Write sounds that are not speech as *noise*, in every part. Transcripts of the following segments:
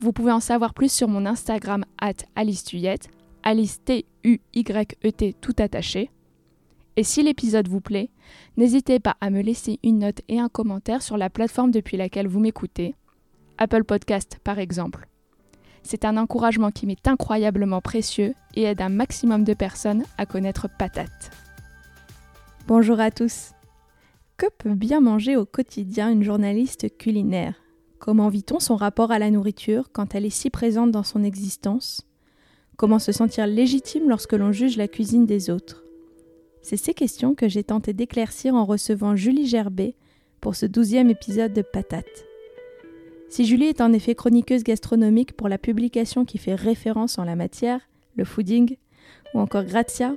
Vous pouvez en savoir plus sur mon Instagram at Alice Tuyette, Alice T-U-Y-E-T tout attaché. Et si l'épisode vous plaît, n'hésitez pas à me laisser une note et un commentaire sur la plateforme depuis laquelle vous m'écoutez, Apple Podcast par exemple. C'est un encouragement qui m'est incroyablement précieux et aide un maximum de personnes à connaître Patate. Bonjour à tous. Que peut bien manger au quotidien une journaliste culinaire? Comment vit-on son rapport à la nourriture quand elle est si présente dans son existence? Comment se sentir légitime lorsque l'on juge la cuisine des autres? C'est ces questions que j'ai tenté d'éclaircir en recevant Julie Gerbet pour ce douzième épisode de Patate. Si Julie est en effet chroniqueuse gastronomique pour la publication qui fait référence en la matière, le fooding, ou encore Grazia,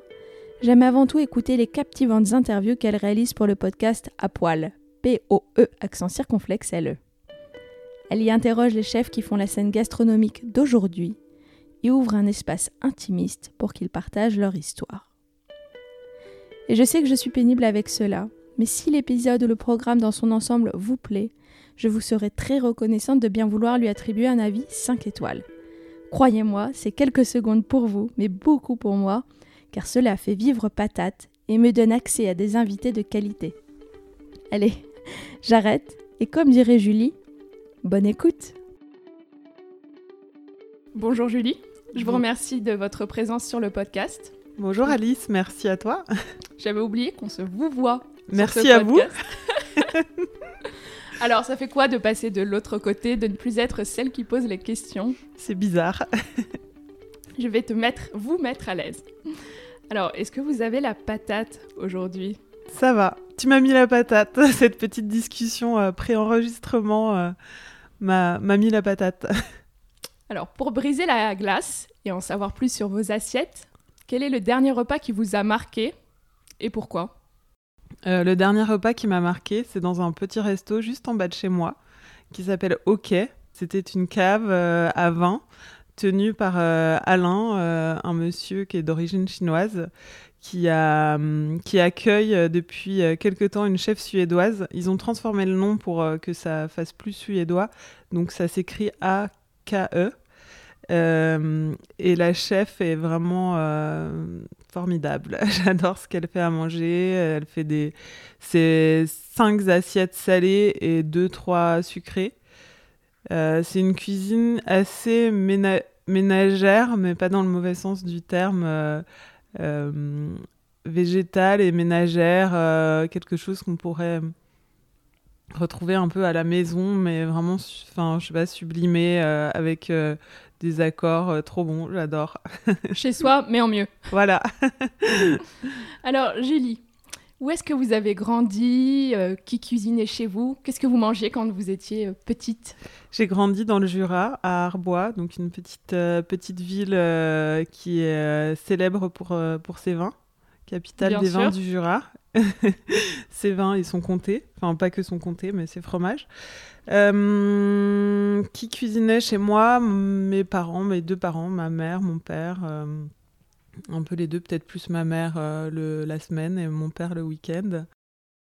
j'aime avant tout écouter les captivantes interviews qu'elle réalise pour le podcast À Poil, P-O-E accent circonflexe L-E. Elle y interroge les chefs qui font la scène gastronomique d'aujourd'hui et ouvre un espace intimiste pour qu'ils partagent leur histoire. Et je sais que je suis pénible avec cela, mais si l'épisode ou le programme dans son ensemble vous plaît, je vous serai très reconnaissante de bien vouloir lui attribuer un avis 5 étoiles. Croyez-moi, c'est quelques secondes pour vous, mais beaucoup pour moi, car cela fait vivre patate et me donne accès à des invités de qualité. Allez, j'arrête, et comme dirait Julie, bonne écoute Bonjour Julie, je vous remercie de votre présence sur le podcast. Bonjour Alice, merci à toi. *laughs* J'avais oublié qu'on se vous voit. Merci à vous. *laughs* Alors, ça fait quoi de passer de l'autre côté, de ne plus être celle qui pose les questions C'est bizarre. *laughs* Je vais te mettre, vous mettre à l'aise. Alors, est-ce que vous avez la patate aujourd'hui? Ça va. Tu m'as mis la patate. Cette petite discussion euh, pré-enregistrement euh, m'a mis la patate. *laughs* Alors, pour briser la glace et en savoir plus sur vos assiettes, quel est le dernier repas qui vous a marqué et pourquoi? Euh, le dernier repas qui m'a marqué, c'est dans un petit resto juste en bas de chez moi, qui s'appelle Ok. C'était une cave euh, à vin tenue par euh, Alain, un monsieur qui est d'origine chinoise, hum, qui accueille depuis quelque temps une chef suédoise. Ils ont transformé le nom pour que ça fasse plus suédois, donc ça s'écrit A-K-E. et la chef est vraiment formidable. *laughs* J'adore ce qu'elle fait à manger. Elle fait des c'est cinq assiettes salées et deux trois sucrées. Euh, c'est une cuisine assez ménagère, mais pas dans le mauvais sens du terme. Euh, euh, végétale et ménagère, quelque chose qu'on pourrait retrouver un peu à la maison, mais vraiment, enfin, je sais pas, sublimé avec des accords euh, trop bons, j'adore. Chez soi, mais en mieux. Voilà. *laughs* Alors, Julie, où est-ce que vous avez grandi euh, Qui cuisinait chez vous? Qu'est-ce que vous mangiez quand vous étiez euh, petite? J'ai grandi dans le Jura, à Arbois, donc une petite, petite ville qui est célèbre pour, pour ses vins, capitale des vins du Jura. *laughs* ses vins, ils sont comptés. Enfin, pas que sont comptés, mais ses fromages. Euh, qui cuisinait chez moi? Mes parents, mes deux parents, ma mère, mon père. Euh, un peu les deux, peut-être plus ma mère euh, le, la semaine et mon père le week-end.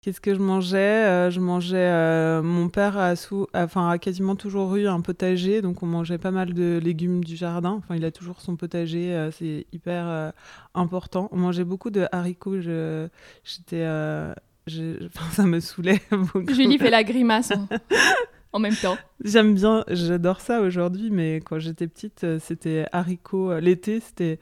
Qu'est-ce que je mangeais Je mangeais. mon père a, sous, enfin, a quasiment toujours eu un potager, donc on mangeait pas mal de légumes du jardin. Enfin, il a toujours son potager, c'est hyper important. On mangeait beaucoup de haricots. J'étais ça me saulait *laughs* beaucoup. Julie fait la grimace hein, en même temps. J'aime bien, j'adore ça aujourd'hui, mais quand j'étais petite, euh, c'était haricots. Euh, l'été, c'était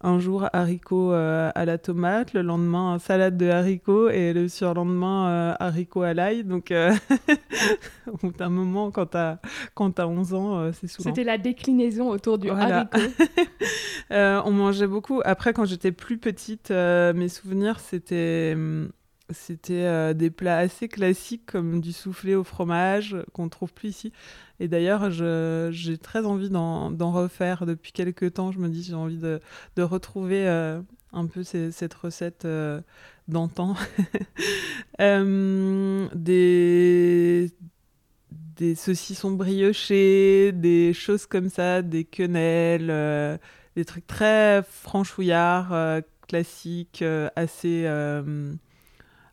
un jour haricots euh, à la tomate, le lendemain salade de haricots et le surlendemain haricots à l'ail. Donc, *laughs* au bout d'un moment, quand t'as quand as 11 ans, c'est souvent. C'était la déclinaison autour du haricot. *laughs* on mangeait beaucoup. Après, quand j'étais plus petite, mes souvenirs, c'était hum, c'était euh, des plats assez classiques comme du soufflé au fromage qu'on trouve plus ici. Et d'ailleurs, j'ai très envie d'en refaire depuis quelques temps. Je me dis j'ai envie de, de retrouver euh, un peu cette recette euh, d'antan. *laughs* des, des saucissons briochés, des choses comme ça, des quenelles, des trucs très franchouillards, classiques, assez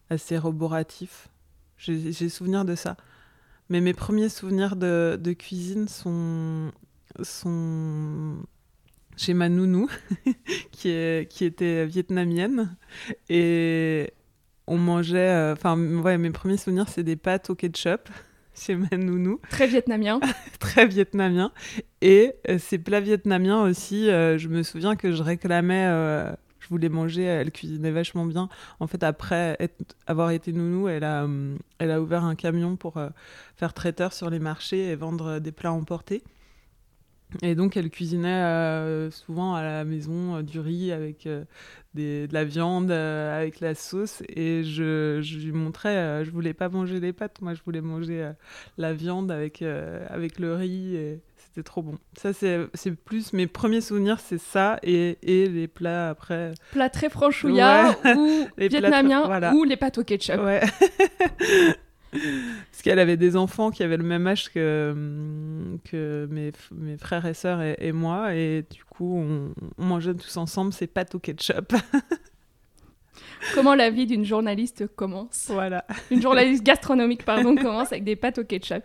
assez roboratif. J'ai souvenir de ça. Mais mes premiers souvenirs de, de cuisine sont, sont chez ma nounou, *laughs* qui, est, qui était vietnamienne. Et on mangeait. Euh, enfin, ouais, mes premiers souvenirs, c'est des pâtes au ketchup *laughs* chez ma nounou. Très vietnamien. *laughs* Très vietnamien. Et euh, ces plats vietnamiens aussi, euh, je me souviens que je réclamais je voulais manger. Elle cuisinait vachement bien. En fait, après avoir été nounou, elle a, euh, elle a ouvert un camion pour euh, faire traiteur sur les marchés et vendre des plats emportés. Et donc, elle cuisinait euh, souvent à la maison du riz avec des, de la viande, avec la sauce. Et je, lui montrais, je voulais pas manger les pâtes, moi je voulais manger la viande avec, avec le riz. Et c'était trop bon. Ça, c'est plus mes premiers souvenirs, c'est ça et, et, les plats après. Plats très franchouillards *laughs* ou *laughs* vietnamiens ou les pâtes au ketchup. Ouais. *laughs* Parce qu'elle avait des enfants qui avaient le même âge que, que mes, mes frères et sœurs et, moi. Et du coup, on, on mangeait tous ensemble ces pâtes au ketchup. Comment la vie d'une journaliste commence. Voilà. Une journaliste gastronomique, pardon, *laughs* commence avec des pâtes au ketchup.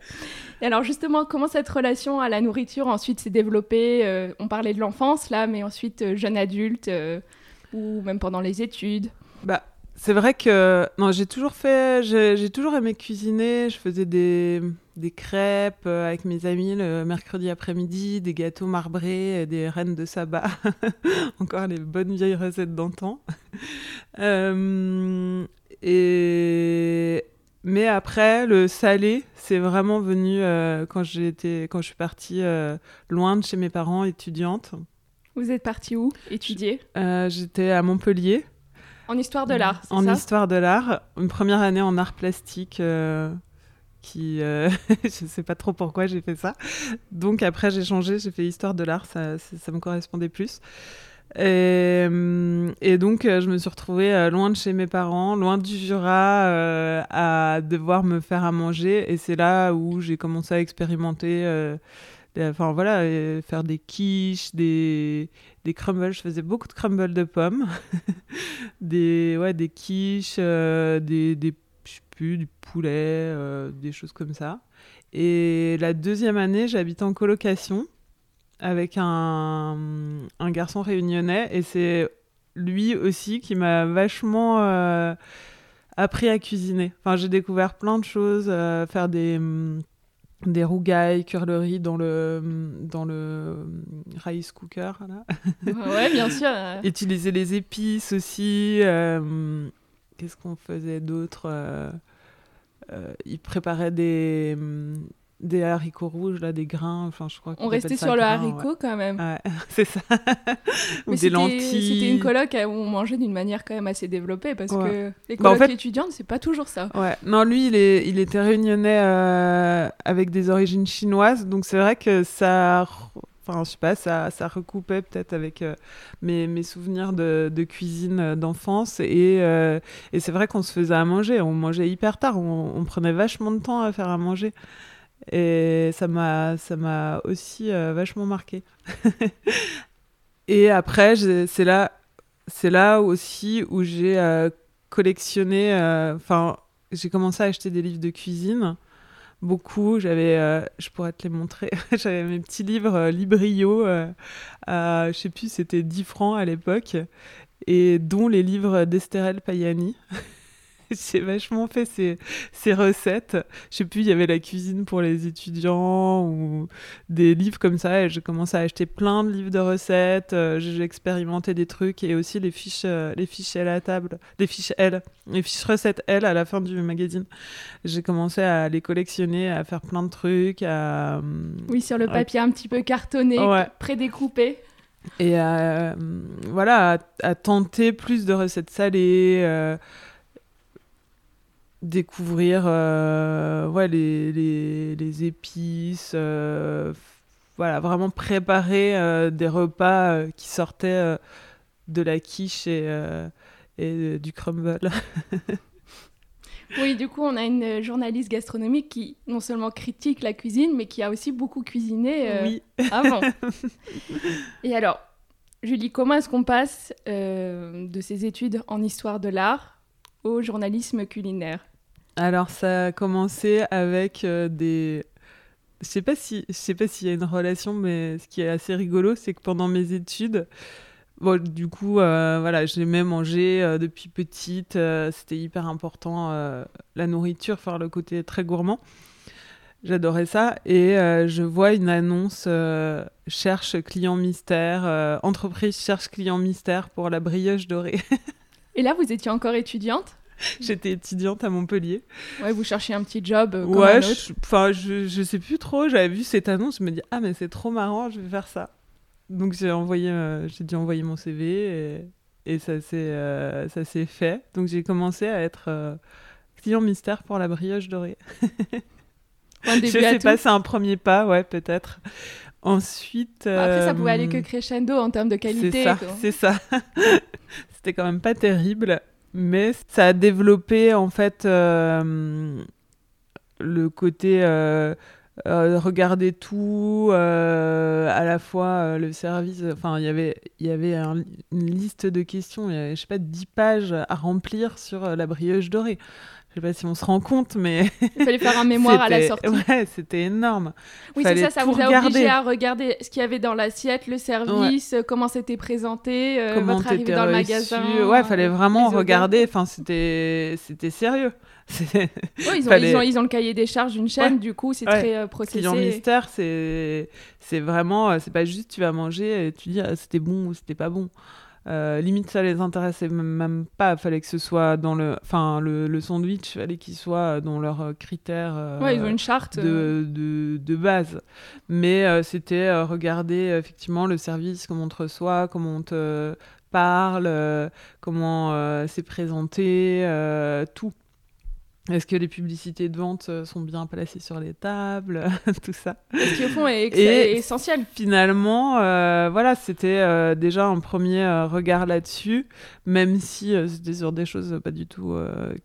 Et alors justement, comment cette relation à la nourriture ensuite s'est développée euh, On parlait de l'enfance là, mais ensuite euh, jeune adulte euh, ou même pendant les études. Bah, c'est vrai que non, j'ai toujours fait, j'ai toujours aimé cuisiner. Je faisais des, des crêpes avec mes amis le mercredi après-midi, des gâteaux marbrés, des reines de sabbat. *laughs* Encore les bonnes vieilles recettes d'antan. *laughs* et mais après, le salé, c'est vraiment venu euh, quand, quand je suis partie euh, loin de chez mes parents, étudiante. Vous êtes partie où? Étudier? Euh, J'étais à Montpellier. En histoire de l'art, c'est ça? En histoire de l'art. Une première année en art plastique qui... *laughs* je ne sais pas trop pourquoi j'ai fait ça. Donc après, j'ai changé, j'ai fait histoire de l'art, ça, ça, me correspondait plus. Et, euh, donc, euh, je me suis retrouvée euh, loin de chez mes parents, loin du Jura, à devoir me faire à manger. Et c'est là où j'ai commencé à expérimenter, enfin voilà, faire des quiches, des, des crumbles. Je faisais beaucoup de crumbles de pommes, *laughs* des, ouais, des quiches, des, des du poulet, des choses comme ça. Et la deuxième année, j'habite en colocation avec un, un garçon réunionnais et c'est lui aussi qui m'a vachement euh, appris à cuisiner. Enfin, j'ai découvert plein de choses, euh, faire des des rougailles, cuire le riz dans le dans le rice cooker là. ouais, bien sûr. Utiliser les épices aussi. Euh, qu'est-ce qu'on faisait d'autre Il préparait des des haricots rouges, là, des grains. Enfin, je crois On restait sur le haricot quand même. Ouais, *laughs* c'est ça. *laughs* Ou des lentilles. C'était une coloc où on mangeait d'une manière quand même assez développée parce que les colocs bah, étudiantes, c'est pas toujours ça. Ouais. Non, lui, il, est, il était réunionnais euh, avec des origines chinoises, donc c'est vrai que ça. Enfin, je sais pas, ça, ça recoupait peut-être avec euh, mes, souvenirs de, cuisine euh, d'enfance. Et, et c'est vrai qu'on se faisait à manger. On mangeait hyper tard. On, prenait vachement de temps à faire à manger. Et ça m'a, ça m'a aussi euh, vachement marqué. *laughs* et après, c'est là, c'est là aussi où j'ai euh, collectionné. Euh, enfin, j'ai commencé à acheter des livres de cuisine. Beaucoup, j'avais, je pourrais te les montrer. *laughs* j'avais mes petits livres Librio, à, je sais plus, c'était 10 francs à l'époque, et dont les livres d'Estérel Payani. *laughs* *laughs* j'ai vachement fait ces, ces, recettes. Je sais plus, il y avait la cuisine pour les étudiants ou des livres comme ça. Et j'ai commencé à acheter plein de livres de recettes. Euh, j'ai expérimenté des trucs et aussi les fiches, euh, les fiches L à table, les fiches L, les fiches recettes L à la fin du magazine. J'ai commencé à les collectionner, à faire plein de trucs. À, oui, sur le papier un petit peu cartonné, prédécoupé. Et voilà, à, tenter plus de recettes salées découvrir ouais, les, les, les épices, voilà, vraiment préparer des repas qui sortaient de la quiche et, et du crumble. *laughs* Oui, du coup, on a une journaliste gastronomique qui non seulement critique la cuisine, mais qui a aussi beaucoup cuisiné euh, *laughs* avant. *laughs* Et alors, Julie, comment est-ce qu'on passe euh, de ses études en histoire de l'art au journalisme culinaire? Alors, ça a commencé avec euh, des... Je sais pas si je sais pas s'il y a une relation, mais ce qui est assez rigolo, c'est que pendant mes études, Bon, du coup, euh, voilà, j'aimais manger euh, depuis petite. Euh, c'était hyper important, la nourriture, faire le côté très gourmand. J'adorais ça. Et je vois une annonce cherche client mystère, entreprise cherche client mystère pour la brioche dorée. *laughs* et là, vous étiez encore étudiante? *laughs* J'étais étudiante à Montpellier. Ouais, vous cherchiez un petit job comme ouais, enfin, je, je, sais plus trop. J'avais vu cette annonce, je me dis ah mais c'est trop marrant, je vais faire ça. Donc j'ai envoyé, euh, j'ai dû envoyer mon CV et, et ça s'est euh, ça s'est fait. Donc j'ai commencé à être euh, client mystère pour la brioche dorée. *laughs* je sais pas, c'est un premier pas, ouais peut-être. Ensuite. après, ça pouvait aller que crescendo en termes de qualité. C'est ça, c'est ça. *laughs* C'était quand même pas terrible, mais ça a développé en fait le côté euh, regarder tout, euh, à la fois euh, le service. Enfin, y il y avait une liste de questions, il y avait, je sais pas, 10 pages à remplir sur la brioche dorée. Je sais pas si on se rend compte, mais. Il fallait faire un mémoire à la sortie. Ouais, c'était énorme. Oui, c'est ça, ça vous a obligé à regarder ce qu'il y avait dans l'assiette, le service, comment c'était présenté, comment votre arrivée dans le magasin. Ouais, il fallait vraiment regarder. Enfin, c'était sérieux. *laughs* ils, ont, ils, ont, ils, ont, le cahier des charges d'une chaîne, du coup, c'est très euh, processé. Client mystère, c'est vraiment, euh, c'est pas juste tu vas manger et tu dis ah, c'était bon ou c'était pas bon. Euh, limite, ça les intéressait même pas. Fallait que ce soit dans le, enfin, le, le sandwich, fallait qu'il soit dans leurs critères. ouais, ils ont une charte de, de, de base. Mais c'était regarder effectivement le service, comment on te reçoit, comment on te parle, comment c'est présenté, tout. Est-ce que les publicités de vente euh, sont bien placées sur les tables *laughs* Tout ça? Ce qui, au fond, est, essentiel. Finalement, euh, voilà, c'était euh, déjà un premier regard là-dessus, même si c'était sur des choses pas du tout,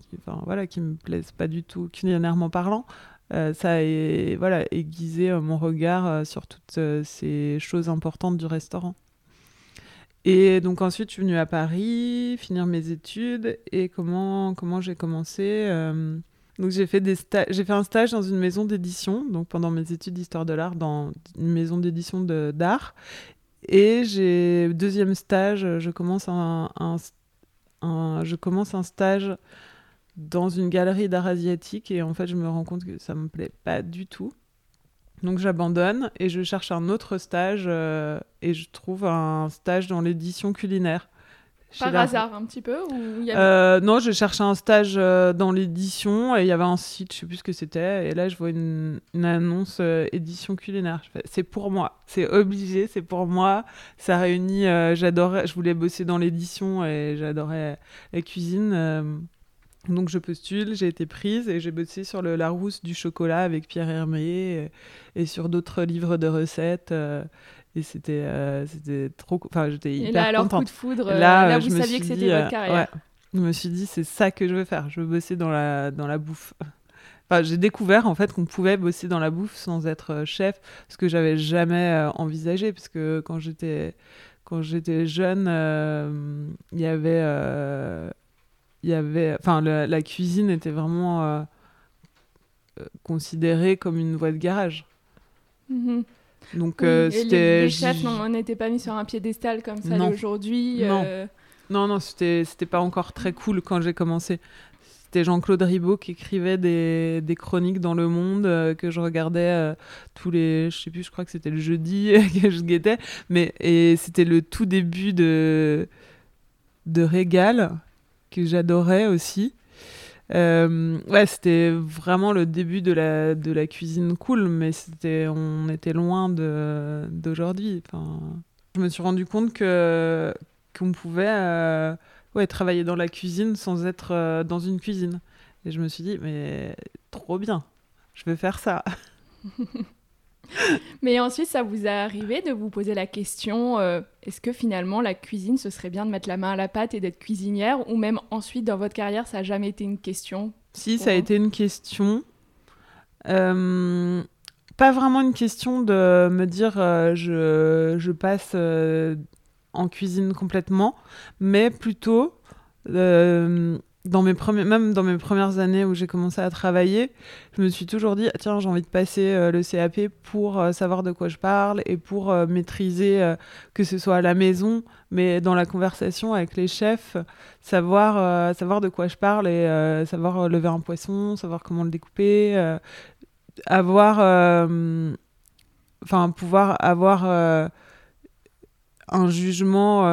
qui, enfin, voilà, qui me plaisent pas du tout culinairement parlant. ça a voilà, aiguisé mon regard sur toutes ces choses importantes du restaurant. Et donc ensuite, je suis venue à Paris, finir mes études. Et comment, comment j'ai commencé euh, Donc j'ai fait, des j'ai fait un stage dans une maison d'édition, donc pendant mes études d'histoire de l'art, dans une maison d'édition d'art. Et j'ai deuxième stage, je commence un, je commence un stage dans une galerie d'art asiatique et en fait je me rends compte que ça me plaît pas du tout. Donc j'abandonne et je cherche un autre stage euh, et je trouve un stage dans l'édition culinaire. Par hasard un petit peu ou euh, Non, je cherchais un stage euh, dans l'édition et il y avait un site, je sais plus ce que c'était, et là je vois une, annonce édition culinaire. C'est pour moi, c'est obligé, c'est pour moi. Ça réunit, j'adorais, je voulais bosser dans l'édition et j'adorais la cuisine. Donc je postule, j'ai été prise et j'ai bossé sur le Larousse du chocolat avec Pierre Hermé et, sur d'autres livres de recettes. Euh, et c'était euh, c'était trop enfin j'étais hyper et là alors coup de foudre là, vous saviez que c'était votre euh, carrière je me suis dit c'est ça que je veux faire je veux bosser dans la dans la bouffe enfin j'ai découvert en fait qu'on pouvait bosser dans la bouffe sans être chef ce que j'avais jamais envisagé parce que quand j'étais quand j'étais jeune il y avait il y avait, enfin, la, cuisine était vraiment euh, euh, considérée comme une voie de garage. Mhm. Donc euh, c'était. Les, chefs n'étaient pas mis sur un piédestal comme ça aujourd'hui. Non. non, non, c'était c'était pas encore très cool quand j'ai commencé. C'était Jean-Claude Ribaud qui écrivait des, des, chroniques dans Le Monde que je regardais tous les, je sais plus, je crois que c'était le jeudi *laughs* que je guettais, mais et c'était le tout début de de Régal que j'adorais aussi. Euh, ouais, c'était vraiment le début de la, de la cuisine cool, mais c'était, on était loin de, d'aujourd'hui. Enfin, je me suis rendu compte que, qu'on pouvait euh, ouais, travailler dans la cuisine sans être euh, dans une cuisine. Et je me suis dit, mais trop bien, je veux faire ça. *laughs* *laughs* Mais ensuite, ça vous est arrivé de vous poser la question euh, est-ce que finalement la cuisine, ce serait bien de mettre la main à la pâte et d'être cuisinière Ou même ensuite, dans votre carrière, ça n'a jamais été une question Si, ça a été une question. Euh, pas vraiment une question de me dire euh, je, je, passe en cuisine complètement, mais plutôt dans mes premiers, même dans mes premières années où j'ai commencé à travailler, je me suis toujours dit tiens j'ai envie de passer euh, le CAP pour euh, savoir de quoi je parle et pour euh, maîtriser que ce soit à la maison, mais dans la conversation avec les chefs, savoir savoir de quoi je parle et savoir lever un poisson, savoir comment le découper, avoir enfin pouvoir avoir un jugement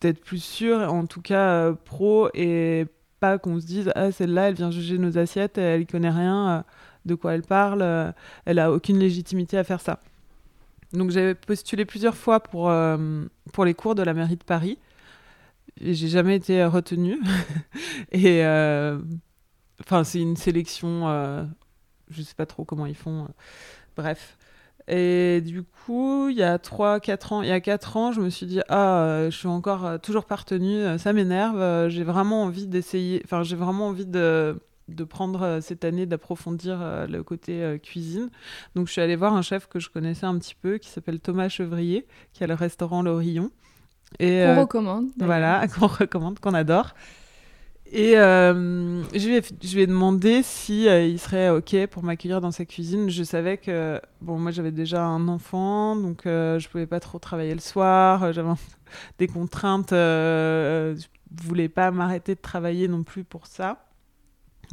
peut-être plus sûr, en tout cas pro et pas qu'on se dise ah celle-là elle vient juger nos assiettes elle connaît rien euh, de quoi elle parle euh, elle a aucune légitimité à faire ça. Donc j'avais postulé plusieurs fois pour euh, pour les cours de la mairie de Paris. Et j'ai jamais été retenue. *laughs* Et enfin c'est une sélection je sais pas trop comment ils font bref et du coup, il y a 3-4 ans, il y a 4 ans, je me suis dit, ah, euh, je suis encore euh, toujours partenue, euh, ça m'énerve, j'ai vraiment envie d'essayer, enfin, j'ai vraiment envie de, de prendre cette année, d'approfondir le côté cuisine. Donc, je suis allée voir un chef que je connaissais un petit peu, qui s'appelle Thomas Chevrier, qui a le restaurant L'Orillon. Qu'on recommande. Voilà, *laughs* qu'on recommande, qu'on adore. Et euh, je, lui ai, je lui ai demandé si euh, il serait OK pour m'accueillir dans sa cuisine. Je savais que, bon, moi j'avais déjà un enfant, donc euh, je pouvais pas trop travailler le soir. J'avais *laughs* des contraintes. je voulais pas m'arrêter de travailler non plus pour ça,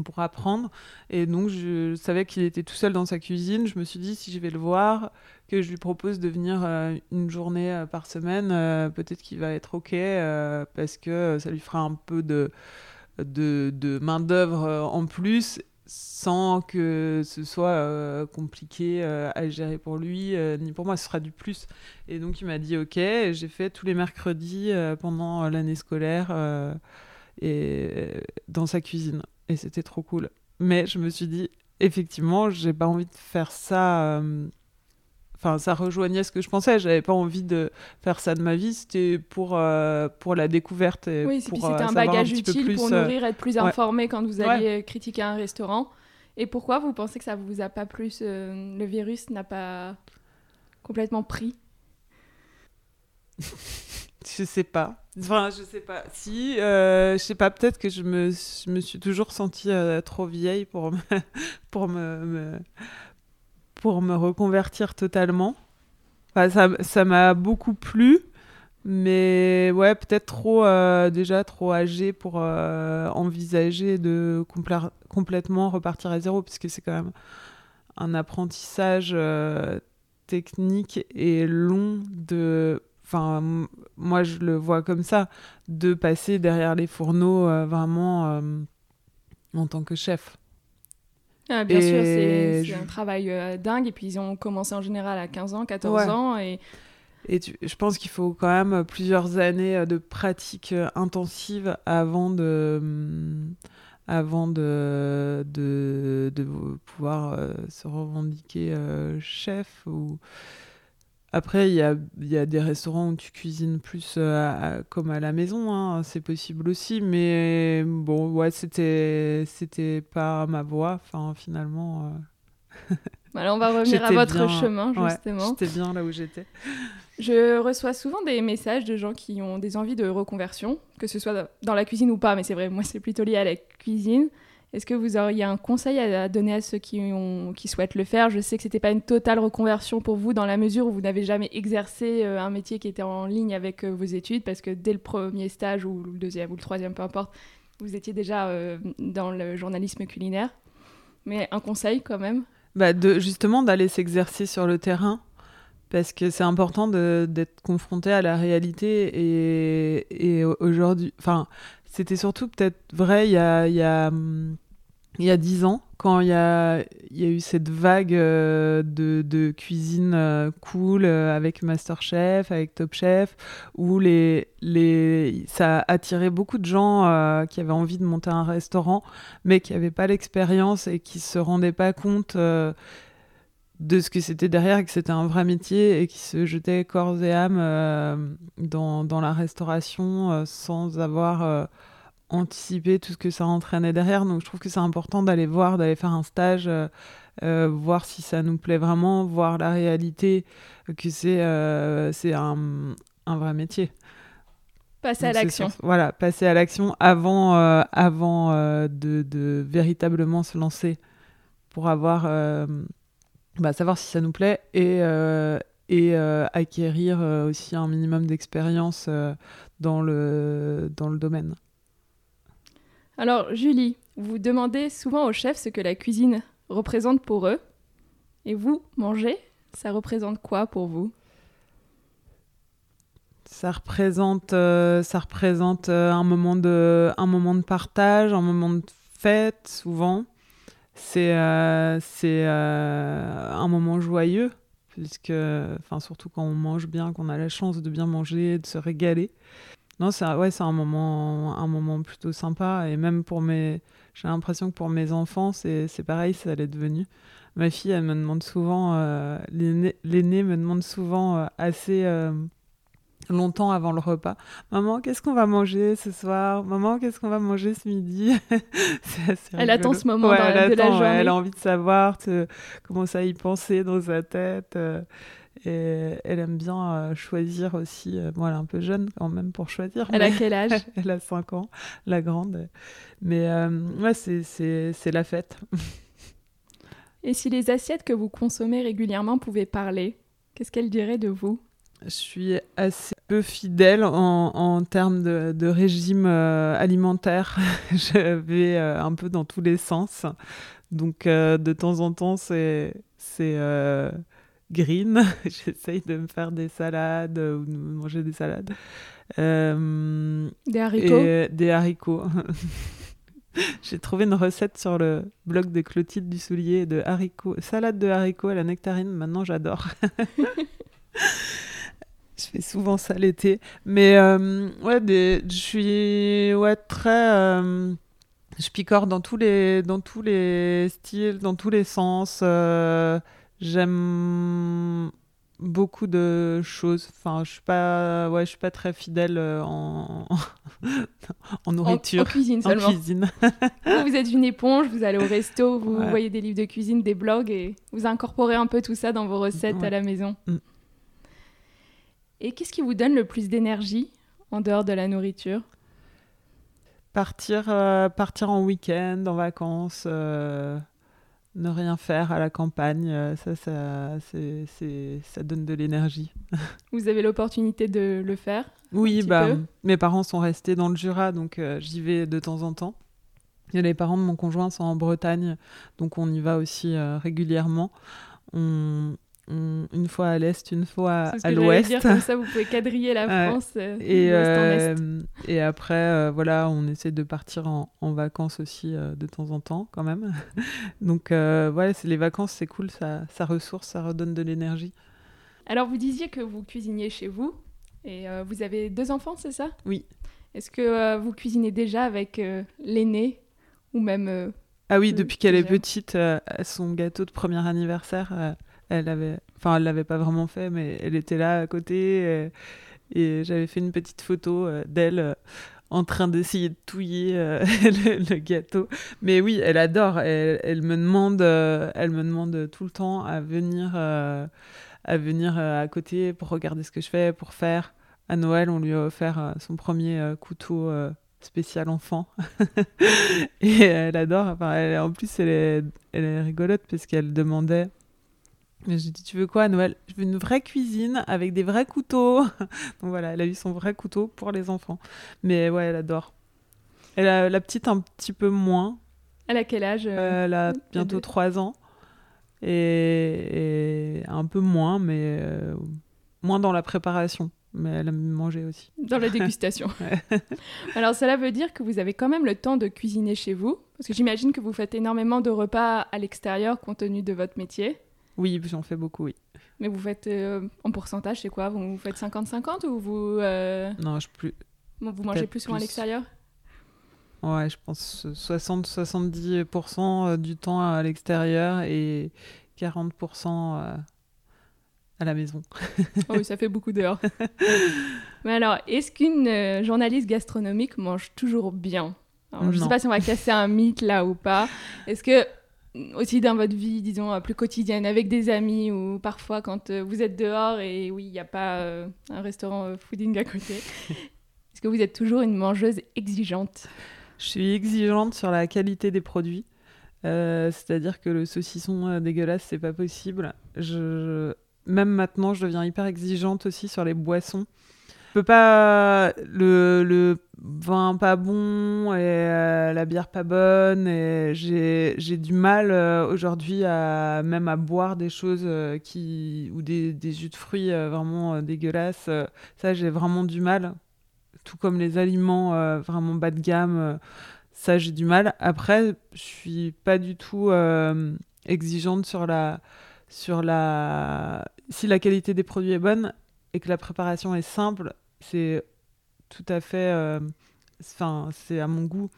pour apprendre. Et donc je savais qu'il était tout seul dans sa cuisine. Je me suis dit, si je vais le voir, que je lui propose de venir une journée par semaine, peut-être qu'il va être OK parce que ça lui fera un peu de de, main-d'œuvre euh, en plus sans que ce soit euh, compliqué euh, à gérer pour lui ni pour moi ce sera du plus. Et donc il m'a dit ok j'ai fait tous les mercredis pendant l'année scolaire et dans sa cuisine. Et c'était trop cool. Mais je me suis dit effectivement j'ai pas envie de faire ça Enfin, ça rejoignait ce que je pensais. J'avais pas envie de faire ça de ma vie. C'était pour, euh, pour la découverte. Et oui, c'était un, bagage utile pour nourrir, être plus informé quand vous alliez critiquer un restaurant. Et pourquoi vous pensez que ça vous a pas plus. Euh, le virus n'a pas complètement pris? *laughs* Je sais pas. Enfin, je sais pas. Si, euh, je sais pas, peut-être que je me, je me suis toujours sentie trop vieille pour me, *laughs* pour me pour me reconvertir totalement. ça m'a beaucoup plu, mais ouais, peut-être trop euh, déjà trop âgé pour euh, envisager de complètement repartir à zéro, puisque c'est quand même un apprentissage euh, technique et long de. Enfin, moi je le vois comme ça, de passer derrière les fourneaux vraiment en tant que chef. Ah, bien sûr, c'est un travail euh, dingue. Et puis, ils ont commencé en général à 15 ans, 14 ans. Et, et je pense qu'il faut quand même plusieurs années euh, de pratique euh, intensive avant de, hum, avant de, de, de pouvoir se revendiquer chef. Ou... Après, il y a, y a, des restaurants où tu cuisines plus euh, comme à la maison, hein, c'est possible aussi, mais bon, ouais, c'était, c'était pas ma voie, enfin, finalement. Euh. Voilà, on va revenir à votre chemin, justement. j'étais bien là où j'étais. Je reçois souvent des messages de gens qui ont des envies de reconversion, que ce soit dans la cuisine ou pas, mais c'est vrai, moi, c'est plutôt lié à la cuisine. Est-ce que vous auriez un conseil à donner à ceux qui, ont, qui souhaitent le faire? Je sais que ce n'était pas une totale reconversion pour vous dans la mesure où vous n'avez jamais exercé euh, un métier qui était en ligne avec euh, vos études parce que dès le premier stage ou le deuxième ou le troisième, peu importe, vous étiez déjà euh, dans le journalisme culinaire. Mais un conseil quand même? Bah de, Justement d'aller s'exercer sur le terrain parce que c'est important d'être confronté à la réalité et, aujourd'hui, enfin, c'était surtout peut-être vrai il y a, il y a hum, il y a dix ans, quand il y a, eu cette vague euh, de, cuisine euh, cool euh, avec Masterchef, avec Top Chef, où les, les, ça a attiré beaucoup de gens qui avaient envie de monter un restaurant, mais qui n'avaient pas l'expérience et qui se rendaient pas compte de ce que c'était derrière, que c'était un vrai métier et qui se jetaient corps et âme dans, la restauration sans avoir anticiper tout ce que ça entraînait derrière. Donc je trouve que c'est important d'aller voir, d'aller faire un stage, euh, euh, voir si ça nous plaît vraiment, voir la réalité, que c'est euh, un, un, vrai métier. Passer à l'action. Voilà, passer à l'action avant, avant de, de, véritablement se lancer pour avoir, bah, savoir si ça nous plaît et, et acquérir aussi un minimum d'expérience dans, le, dans le domaine. Alors, Julie, vous demandez souvent aux chefs ce que la cuisine représente pour eux. Et vous, manger, ça représente quoi pour vous? Ça représente, euh, ça représente euh, un, moment de, un moment de partage, un moment de fête, souvent. C'est euh, un moment joyeux, puisque, surtout quand on mange bien, qu'on a la chance de bien manger, de se régaler. Non, c'est ouais, c'est un moment, un moment plutôt sympa. Et même pour mes. J'ai l'impression que pour mes enfants, c'est pareil, ça l'est devenu. Ma fille, elle me demande souvent. Euh, L'aînée me demande souvent euh, assez. Euh, longtemps avant le repas. Maman, qu'est-ce qu'on va manger ce soir? Maman, qu'est-ce qu'on va manger ce midi? *laughs* Elle attend ce moment de la journée. elle a envie de savoir comment ça y penser dans sa tête. Et elle aime bien euh, choisir aussi. Euh, moi, elle est un peu jeune quand même pour choisir. Elle a quel âge? *laughs* Elle a 5 ans, la grande. Mais euh, ouais, c'est la fête. Et si les assiettes que vous consommez régulièrement pouvaient parler, qu'est-ce qu'elles diraient de vous? Je suis assez peu fidèle en, en termes de, de régime alimentaire. *laughs* je vais un peu dans tous les sens. Donc, de temps en temps, c'est green. *laughs* J'essaye de me faire des salades ou de manger des salades. Euh, des haricots? Des haricots. *laughs* J'ai trouvé une recette sur le blog de Clotilde du Soulier de haricots, salade de haricots à la nectarine. Maintenant, j'adore. *laughs* je fais souvent ça l'été. Mais euh, ouais, des, je suis ouais, très. Euh, je picore dans tous, les, dans tous les styles, dans tous les sens. J'aime beaucoup de choses. Enfin, je suis pas, ouais, je suis pas très fidèle euh, en, *laughs* en nourriture. En, cuisine seulement. cuisine. *laughs* vous, êtes une éponge, vous allez au resto, vous voyez des livres de cuisine, des blogs et vous incorporez un peu tout ça dans vos recettes à la maison. Mm. Et qu'est-ce qui vous donne le plus d'énergie en dehors de la nourriture? Partir, euh, partir en week-end, en vacances. Euh, ne rien faire à la campagne, euh, ça, ça, c'est, ça donne de l'énergie. *laughs* Vous avez l'opportunité de le faire Oui, bah, mes parents sont restés dans le Jura, donc euh, j'y vais de temps en temps. Et les parents de mon conjoint sont en Bretagne, donc on y va aussi euh, régulièrement. On, une fois à l'est, une fois à l'ouest. Comme ça, vous pouvez quadriller la *laughs* France euh, et, euh, et après, euh, voilà, on essaie de partir en, vacances aussi de temps en temps, quand même. *laughs* Donc, voilà, c'est les vacances, c'est cool, ça, ça ressource, ça redonne de l'énergie. Alors, vous disiez que vous cuisiniez chez vous et vous avez deux enfants, c'est ça? Oui. Est-ce que vous cuisinez déjà avec l'aîné ou même ah oui, depuis qu'elle est petite, son gâteau de premier anniversaire, elle avait, enfin, elle l'avait pas vraiment fait, mais elle était là à côté et, j'avais fait une petite photo euh, d'elle euh, en train d'essayer de touiller euh, *laughs* le, gâteau. Mais oui, elle adore. Elle, me demande, elle me demande tout le temps à venir, à venir à côté pour regarder ce que je fais, pour faire. À Noël, on lui a offert son premier couteau spécial enfant. *laughs* et elle adore. Enfin, elle, en plus, elle est, elle est rigolote parce qu'elle demandait j'ai dit, tu veux quoi Noël? Je veux une vraie cuisine avec des vrais couteaux. *laughs* Donc voilà, elle a eu son vrai couteau pour les enfants. Mais ouais, elle adore. Elle a la petite un petit peu moins. Elle a quel âge euh, Elle a bientôt 3 ans. Et, un peu moins, mais euh, moins dans la préparation. mais elle aime manger aussi. Dans la *laughs* dégustation. *laughs* Alors cela veut dire que vous avez quand même le temps de cuisiner chez vous, parce que j'imagine que vous faites énormément de repas à l'extérieur compte tenu de votre métier. Oui, j'en fais beaucoup, oui. Mais vous faites euh, en pourcentage, c'est quoi? Vous faites 50-50 ou vous... euh, Non, je plus. vous mangez plus souvent à l'extérieur? Ouais, je pense 60-70% euh, du temps à l'extérieur et 40% euh, à la maison. Oh *laughs* oui, ça fait beaucoup d'heures. *laughs* Mais alors, est-ce qu'une journaliste gastronomique mange toujours bien? Alors, Je ne sais pas si on va casser un mythe là ou pas. Est-ce que aussi dans votre vie, disons, euh, plus quotidienne, avec des amis ou parfois quand euh, vous êtes dehors et oui, il n'y a pas euh, un restaurant euh, fooding à côté, *laughs* est-ce que vous êtes toujours une mangeuse exigeante? Je suis exigeante sur la qualité des produits. Euh, C'est-à-dire que le saucisson dégueulasse, c'est pas possible. Je... Même maintenant, je deviens hyper exigeante aussi sur les boissons. Peux pas. Le, vin pas bon et euh, la bière pas bonne. Et j'ai du mal euh, aujourd'hui à même à boire des choses euh, qui. ou des, des jus de fruits vraiment dégueulasses. Ça, j'ai vraiment du mal. Tout comme les aliments vraiment bas de gamme. ça, j'ai du mal. Après, je suis pas du tout exigeante sur la, sur la. Si la qualité des produits est bonne et que la préparation est simple, c'est tout à fait. euh, Enfin, c'est à mon goût.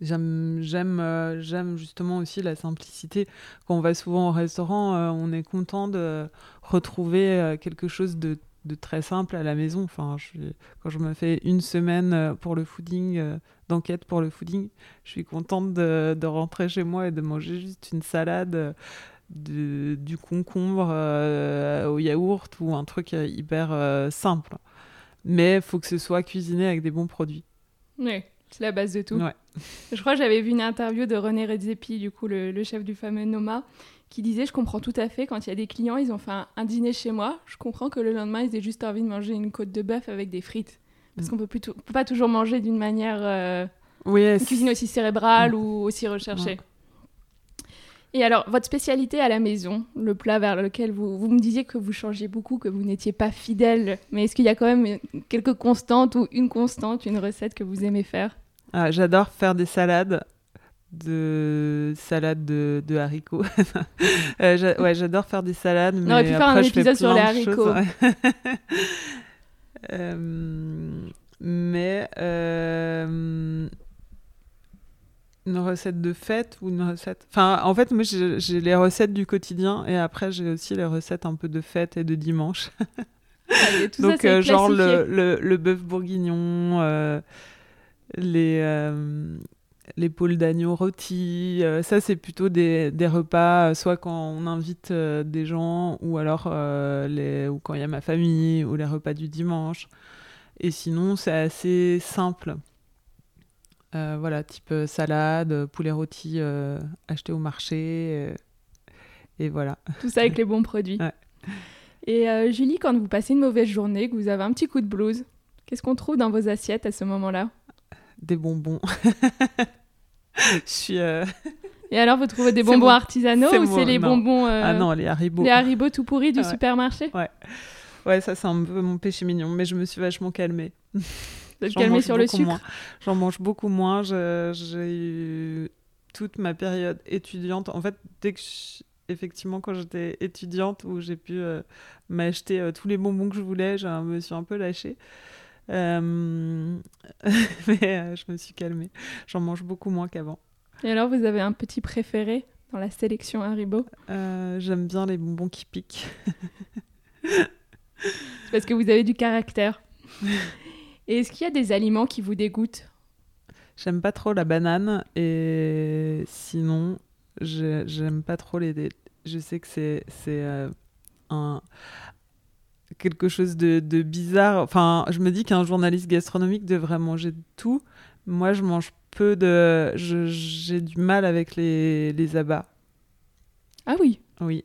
J'aime, j'aime, euh, j'aime justement aussi la simplicité. Quand on va souvent au restaurant, euh, on est content de retrouver quelque chose de, de très simple à la maison. Enfin, quand je me fais une semaine pour le fooding, d'enquête pour le fooding, je suis contente de, rentrer chez moi et de manger juste une salade, de- du concombre au yaourt ou un truc hyper simple. Mais il faut que ce soit cuisiné avec des bons produits. Oui, c'est la base de tout. Ouais. Je crois que j'avais vu une interview de René Redzepi, du coup, le, le chef du fameux Noma, qui disait Je comprends tout à fait, quand il y a des clients, ils ont fait un, un dîner chez moi, je comprends que le lendemain, ils aient juste envie de manger une côte de bœuf avec des frites. Parce Mm. qu'on peut, peut pas toujours manger d'une manière. euh, Oui, une cuisine aussi cérébrale ou aussi recherchée. Et alors, votre spécialité à la maison, le plat vers lequel vous, vous me disiez que vous changiez beaucoup, que vous n'étiez pas fidèle, mais est-ce qu'il y a quand même quelques constantes ou une constante, une recette que vous aimez faire? Ah, J'adore faire des salades de salades de, de haricots. *laughs* Euh, j'a- ouais, j'adore faire des salades. Mais aurait pu faire un épisode sur les choses, haricots. ouais. *laughs* Euh, mais euh, une recette de fête ou une recette? Enfin, en fait, moi, j'ai les recettes du quotidien et après, j'ai aussi les recettes un peu de fête et de dimanche. *laughs* Tout ça, Donc, euh, genre le, le, le bœuf bourguignon, euh, les, euh, les poules d'agneau rôtis. euh, ça, c'est plutôt des, des repas, soit quand on invite des gens, ou alors les, ou quand il y a ma famille, ou les repas du dimanche. Et sinon, c'est assez simple. Euh, voilà, type euh, salade, euh, poulet rôti euh, acheté au marché. euh, et voilà. Tout ça avec les bons produits. Ouais. Et Julie, quand vous passez une mauvaise journée, que vous avez un petit coup de blues, qu'est-ce qu'on trouve dans vos assiettes à ce moment-là? Des bonbons. *laughs* Je suis. Et alors, vous trouvez des bonbons artisanaux ou c'est les non. bonbons Ah non, les haribots. Les haribots tout pourris du Ah ouais. supermarché? Ouais, ça c'est un peu mon péché mignon, mais je me suis vachement calmée. *laughs* J'en calmé mange sur le sucre moins. J'en mange beaucoup moins. J'ai eu toute ma période étudiante. En fait, dès que je- effectivement quand j'étais étudiante où j'ai pu euh, m'acheter euh, tous les bonbons que je voulais, je me suis un peu lâchée. Euh, *laughs* mais je me suis calmée. J'en mange beaucoup moins qu'avant. Et alors, vous avez un petit préféré dans la sélection Haribo? J'aime bien les bonbons qui piquent. *laughs* C'est parce que vous avez du caractère. *laughs* Et est-ce qu'il y a des aliments qui vous dégoûtent? J'aime pas trop la banane et sinon, je- j'aime pas trop les. Je sais que c'est c'est euh, un quelque chose de, de bizarre. Enfin, je me dis qu'un journaliste gastronomique devrait manger de tout. Moi, je mange peu de. J'ai du mal avec les, les abats. Ah oui, Oui.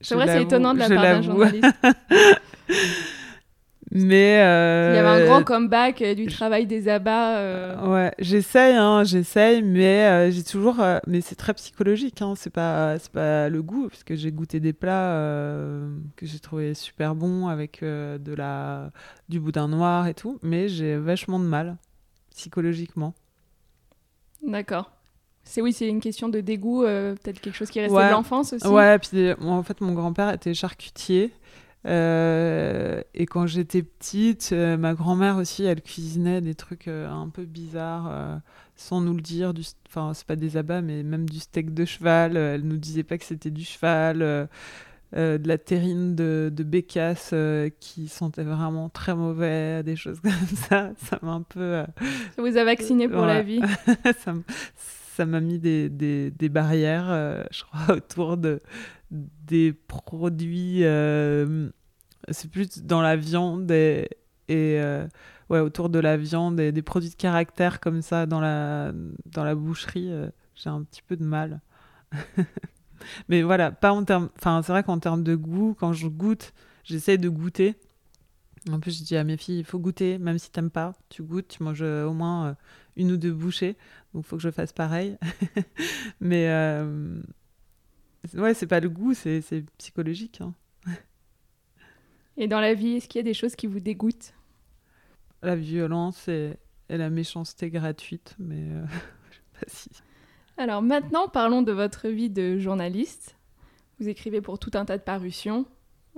c'est vrai, c'est étonnant de la part d'un journaliste. *laughs* Mais il y avait un grand comeback du travail des abats. Ouais, j'essaye, hein, j'essaye, mais j'ai toujours, mais c'est très psychologique, hein, c'est pas, c'est pas le goût, parce que j'ai goûté des plats que j'ai trouvé super bons avec de la, du boudin noir et tout, mais j'ai vachement de mal psychologiquement. D'accord. C'est oui, c'est une question de dégoût, euh, peut-être quelque chose qui est resté de l'enfance aussi. Ouais, puis en fait, mon grand-père était charcutier. Euh, et quand j'étais petite, euh, ma grand-mère aussi, elle cuisinait des trucs un peu bizarres, sans nous le dire. Enfin, c'est pas des abats, mais même du steak de cheval. elle nous disait pas que c'était du cheval. Euh, de la terrine de, de bécasse euh, qui sentait vraiment très mauvais, des choses *laughs* comme ça. Ça m'a un peu. Euh, ça vous a vacciné pour la vie *laughs* Ça m'a mis des, des, des barrières, je crois, *laughs* autour de, des produits. C'est plus dans la viande et. et ouais, autour de la viande et des produits de caractère comme ça dans la, dans la boucherie, j'ai un petit peu de mal. *laughs* Mais voilà, pas en termes. Enfin, c'est vrai qu'en termes de goût, quand je goûte, j'essaie de goûter. En plus, je dis à mes filles, il faut goûter, même si t'aimes pas, tu goûtes, tu manges au moins euh, une ou deux bouchées. Donc, il faut que je fasse pareil. *laughs* Mais euh... ouais, c'est pas le goût, c'est psychologique. Hein. Et dans la vie, est-ce qu'il y a des choses qui vous dégoûtent? La violence et, la méchanceté gratuite, mais euh... *laughs* je sais pas si. Alors maintenant, parlons de votre vie de journaliste. Vous écrivez pour tout un tas de parutions,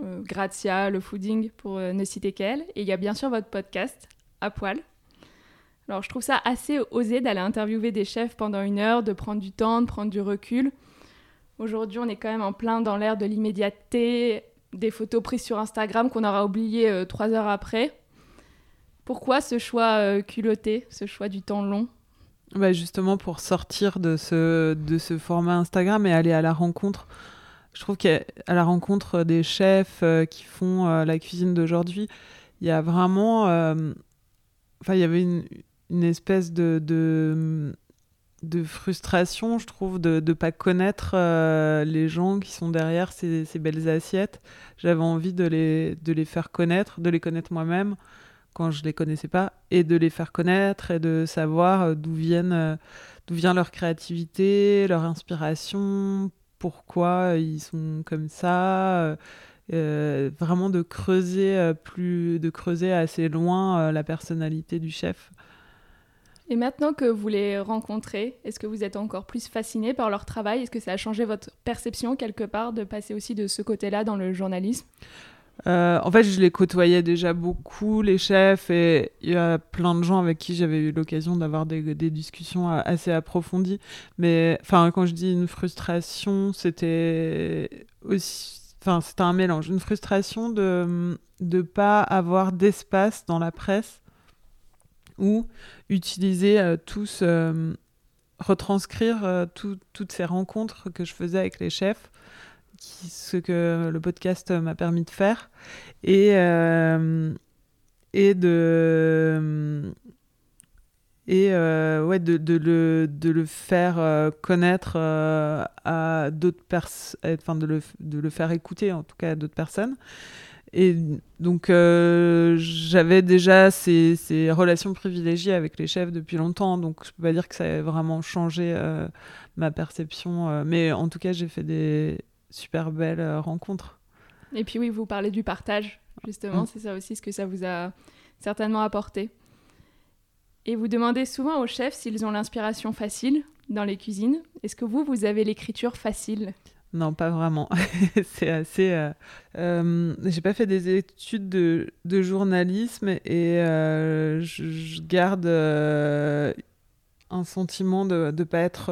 euh, Grazia, le fooding, pour euh, ne citer qu'elle. Et il y a bien sûr votre podcast, À poil. Alors je trouve ça assez osé d'aller interviewer des chefs pendant une heure, de prendre du temps, de prendre du recul. Aujourd'hui, on est quand même en plein dans l'ère de l'immédiateté, des photos prises sur Instagram qu'on aura oubliées euh, trois heures après. Pourquoi ce choix culotté, ce choix du temps long? Bah justement pour sortir de ce, format Instagram et aller à la rencontre. Je trouve qu'à la rencontre des chefs euh, qui font euh, la cuisine d'aujourd'hui, il y a vraiment... Euh, enfin, il y avait une, espèce de, de, frustration, je trouve, de ne pas connaître les gens qui sont derrière ces, belles assiettes. J'avais envie de les, de les faire connaître, de les connaître moi-même quand je les connaissais pas et de les faire connaître et de savoir euh, euh, d'où vient leur créativité, leur inspiration, pourquoi ils sont comme ça. Euh, vraiment de creuser plus de creuser assez loin la personnalité du chef. Et maintenant que vous les rencontrez, est-ce que vous êtes encore plus fasciné par leur travail? Est-ce que ça a changé votre perception quelque part de passer aussi de ce côté-là dans le journalisme? Euh, en fait, je les côtoyais déjà beaucoup, les chefs, et il y a plein de gens avec qui j'avais eu l'occasion d'avoir des, discussions assez approfondies. Mais quand je dis une frustration, c'était aussi, enfin, c'était un mélange, une frustration de ne pas avoir d'espace dans la presse ou utiliser euh, tous, euh, retranscrire toutes ces rencontres que je faisais avec les chefs ce que le podcast m'a permis de faire. Et, euh, et de et euh, ouais de, de, le, de le faire euh, connaître à d'autres personnes enfin de le, de le faire écouter en tout cas à d'autres personnes et donc j'avais déjà ces, ces, relations privilégiées avec les chefs depuis longtemps donc je peux pas dire que ça ait vraiment changé ma perception mais en tout cas j'ai fait des super belle euh, rencontre. Et puis oui, vous parlez du partage, justement, mm. c'est ça aussi ce que ça vous a certainement apporté. Et vous demandez souvent aux chefs s'ils ont l'inspiration facile dans les cuisines. Est-ce que vous, vous avez l'écriture facile? Non, pas vraiment. *laughs* c'est assez. Euh, euh, j'ai pas fait des études de, de journalisme et euh, je, garde un sentiment de ne pas être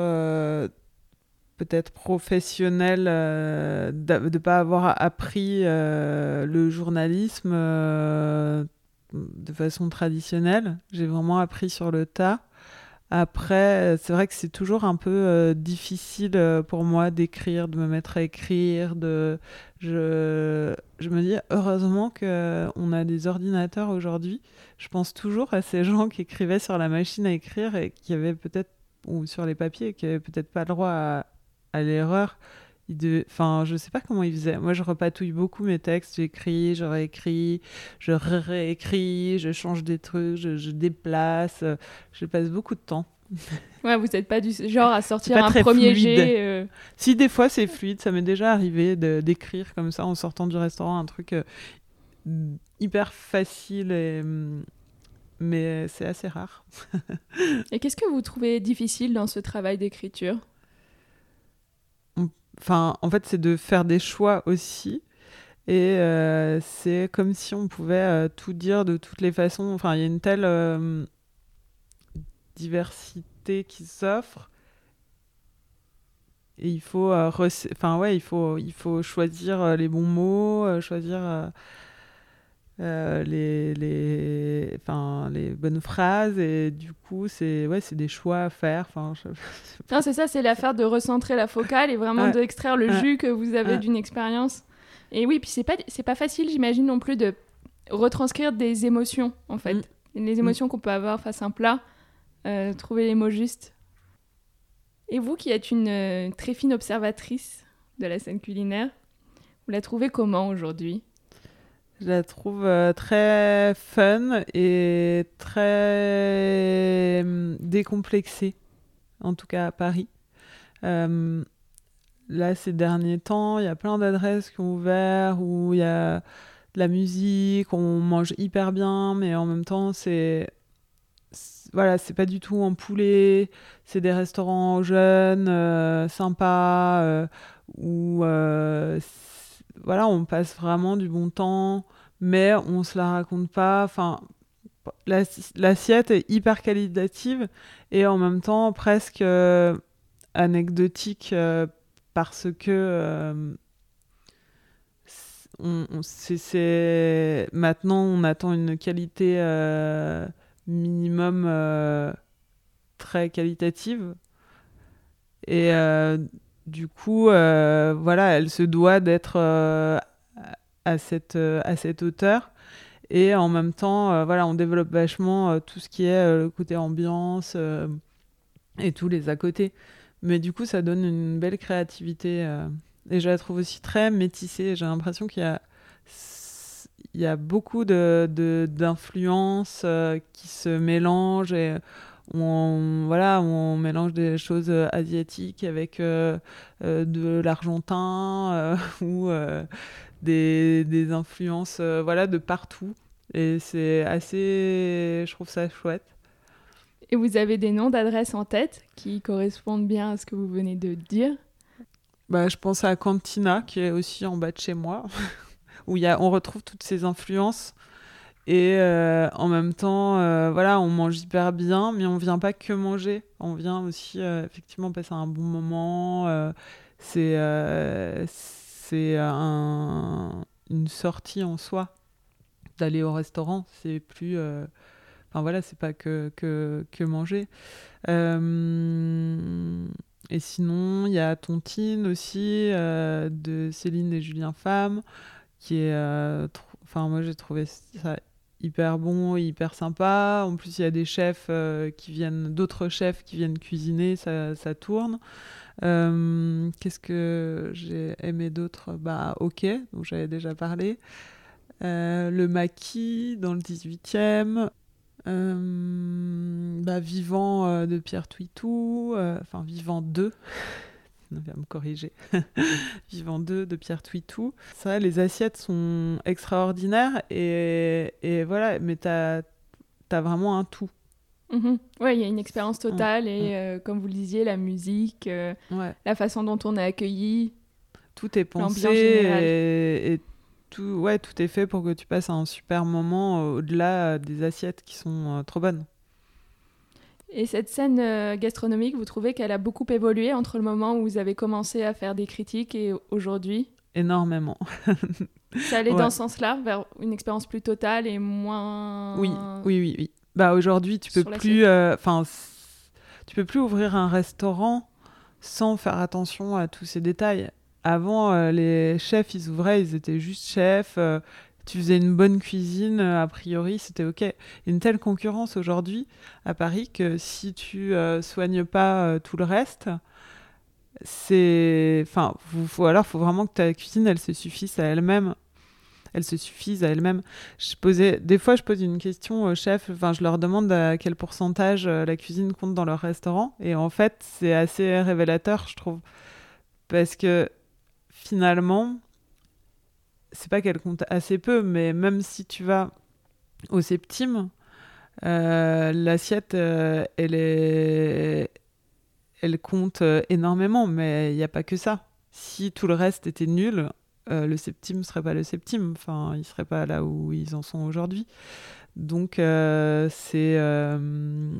peut-être professionnel de ne pas avoir appris le journalisme de façon traditionnelle. J'ai vraiment appris sur le tas. Après, c'est vrai que c'est toujours un peu difficile pour moi d'écrire, de me mettre à écrire. De... Je, je me dis, heureusement qu'on a des ordinateurs aujourd'hui. Je pense toujours à ces *laughs* gens qui écrivaient sur la machine à écrire et qui avaient peut-être, ou sur les papiers, qui n'avaient peut-être pas le droit à l'erreur il Enfin, je sais pas comment il faisait. Moi, je repatouille beaucoup mes textes. J'écris, je réécris, je réécris, je change des trucs, je, déplace. Je passe beaucoup de temps. *laughs* Ouais, vous n'êtes pas du genre à sortir un premier jet. Euh. Si des fois c'est fluide, ça m'est déjà arrivé d'écrire comme ça en sortant du restaurant un truc euh, hyper facile et mm, mais c'est assez rare. *laughs* et qu'est-ce que vous trouvez difficile dans ce travail d'écriture? Enfin, en fait, c'est de faire des choix aussi. Et euh, c'est comme si on pouvait euh, tout dire de toutes les façons. Enfin, il y a une telle euh, diversité qui s'offre. Et il faut, enfin ouais, il faut, il faut choisir les bons mots, choisir les, les, enfin, les bonnes phrases. Et du coup, c'est ouais, c'est des choix à faire. Enfin, Non, c'est ça, c'est l'affaire de recentrer la focale et vraiment d'extraire le jus que vous avez d'une expérience. Et oui, puis c'est pas, c'est pas facile, j'imagine non plus, de retranscrire des émotions, en fait. Mm. Les mm. émotions qu'on peut avoir face à un plat, euh, trouver les mots justes. Et vous, qui êtes une euh, très fine observatrice de la scène culinaire, vous la trouvez comment aujourd'hui? Je la trouve euh, très fun et très décomplexée, en tout cas à Paris là, ces derniers temps, il y a plein d'adresses qui ont ouvert où il y a de la musique, on mange hyper bien, mais en même temps, c'est. Voilà, c'est pas du tout en poulet, c'est des restaurants jeunes, euh, sympas, euh, où voilà, on passe vraiment du bon temps, mais on se la raconte pas. L'assiette est hyper qualitative et en même temps presque anecdotique parce que euh, maintenant on attend une qualité euh, minimum euh, très qualitative et du coup voilà elle se doit d'être à cette à cette hauteur et en même temps voilà on développe vachement tout ce qui est le côté ambiance et tous les à côté mais du coup, ça donne une belle créativité. Euh, et je la trouve aussi très métissée. J'ai l'impression qu'il y a, il y a beaucoup d'influences de, euh, qui se mélangent et on, voilà, on mélange des choses asiatiques avec euh, de l'argentin *laughs* ou des, des, influences voilà, de partout. Et c'est assez. Je trouve ça chouette. Et vous avez des noms d'adresses en tête qui correspondent bien à ce que vous venez de dire? Bah, Je pense à Cantina, qui est aussi en bas de chez moi, *laughs* où y a, on retrouve toutes ces influences. Et euh, en même temps, euh, voilà, on mange hyper bien, mais on vient pas que manger. On vient aussi euh, effectivement passer un bon moment. c'est c'est un, une sortie en soi d'aller au restaurant. C'est plus Enfin voilà, c'est pas que, que, que manger. Et sinon, il y a Tontine aussi, de Céline et Julien Femme, qui est. Enfin, moi j'ai trouvé ça hyper bon, hyper sympa. En plus, il y a des chefs qui viennent, d'autres chefs qui viennent cuisiner, ça, tourne. Qu'est-ce que j'ai aimé d'autre? Bah, ok, dont j'avais déjà parlé. le maquis dans le 18e. Euh, bah, vivant euh, de Pierre Twitou, euh, enfin Vivant 2, *laughs* on vient me corriger, *laughs* Vivant 2 de Pierre Twitou. Ça, les assiettes sont extraordinaires et, et voilà, mais tu as, vraiment un tout. Mhm. Oui, il y a une expérience totale et comme vous le disiez, la musique, la façon dont on est accueilli. Tout est pensé et, et tout, ouais, tout est fait pour que tu passes un super moment euh, au-delà euh, des assiettes qui sont euh, trop bonnes. Et cette scène gastronomique, vous trouvez qu'elle a beaucoup évolué entre le moment où vous avez commencé à faire des critiques et aujourd'hui Énormément. Ça allait dans ce sens-là, vers une expérience plus totale et moins. Oui, oui, oui. oui. Bah aujourd'hui, tu peux plus, enfin, tu peux plus ouvrir un restaurant sans faire attention à tous ces détails. Avant, euh, les chefs, ils ouvraient, ils étaient juste chefs. Euh, tu faisais une bonne cuisine, euh, a priori, c'était OK. Une telle concurrence aujourd'hui à Paris que si tu soignes pas tout le reste, c'est. Enfin, faut, alors, faut vraiment que ta cuisine, elle se suffise à elle-même. Elle se suffise à elle-même. Je posais, des fois, je pose une question au chef. Enfin, je leur demande à quel pourcentage euh, la cuisine compte dans leur restaurant. Et en fait, c'est assez révélateur, je trouve. Parce que finalement, c'est pas qu'elle compte assez peu, mais même si tu vas au septime, euh, l'assiette, euh, elle est, elle compte euh, énormément, mais il n'y a pas que ça. Si tout le reste était nul, le septime serait pas le septime. Enfin, il serait pas là où ils en sont aujourd'hui. Donc c'est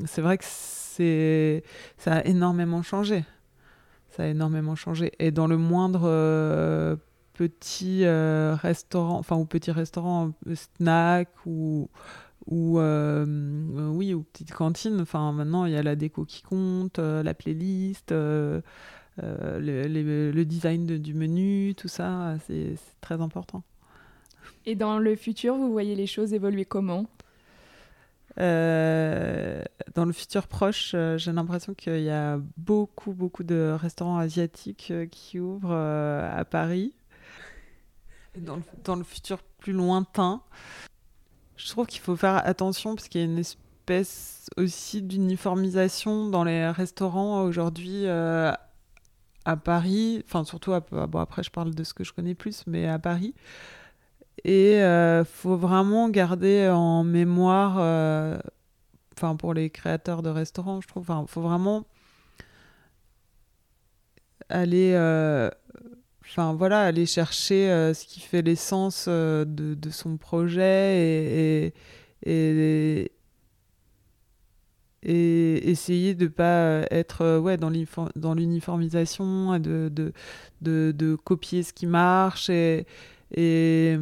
c'est vrai que c'est ça a énormément changé. Ça a énormément changé. Et dans le moindre petit restaurant, enfin ou petit restaurant snack ou ou euh, oui ou petite cantine enfin maintenant il y a la déco qui compte euh, la playlist euh, le, design du menu tout ça c'est très important. Et dans le futur vous voyez les choses évoluer comment? Dans le futur proche, j'ai l'impression qu'il y a beaucoup, beaucoup de restaurants asiatiques qui ouvrent à Paris. Dans, le, futur plus lointain, je trouve qu'il faut faire attention parce qu'il y a une espèce aussi d'uniformisation dans les restaurants aujourd'hui euh, à Paris, enfin surtout bon après je parle de ce que je connais plus, mais à Paris. Et il euh, faut vraiment garder en mémoire, euh, enfin pour les créateurs de restaurants, je trouve, il faut vraiment aller enfin voilà, aller chercher euh, ce qui fait l'essence euh, de, de, son projet et, et, essayer de pas être euh, ouais, dans l'uniformisation, de, de, de, de, copier ce qui marche et, et,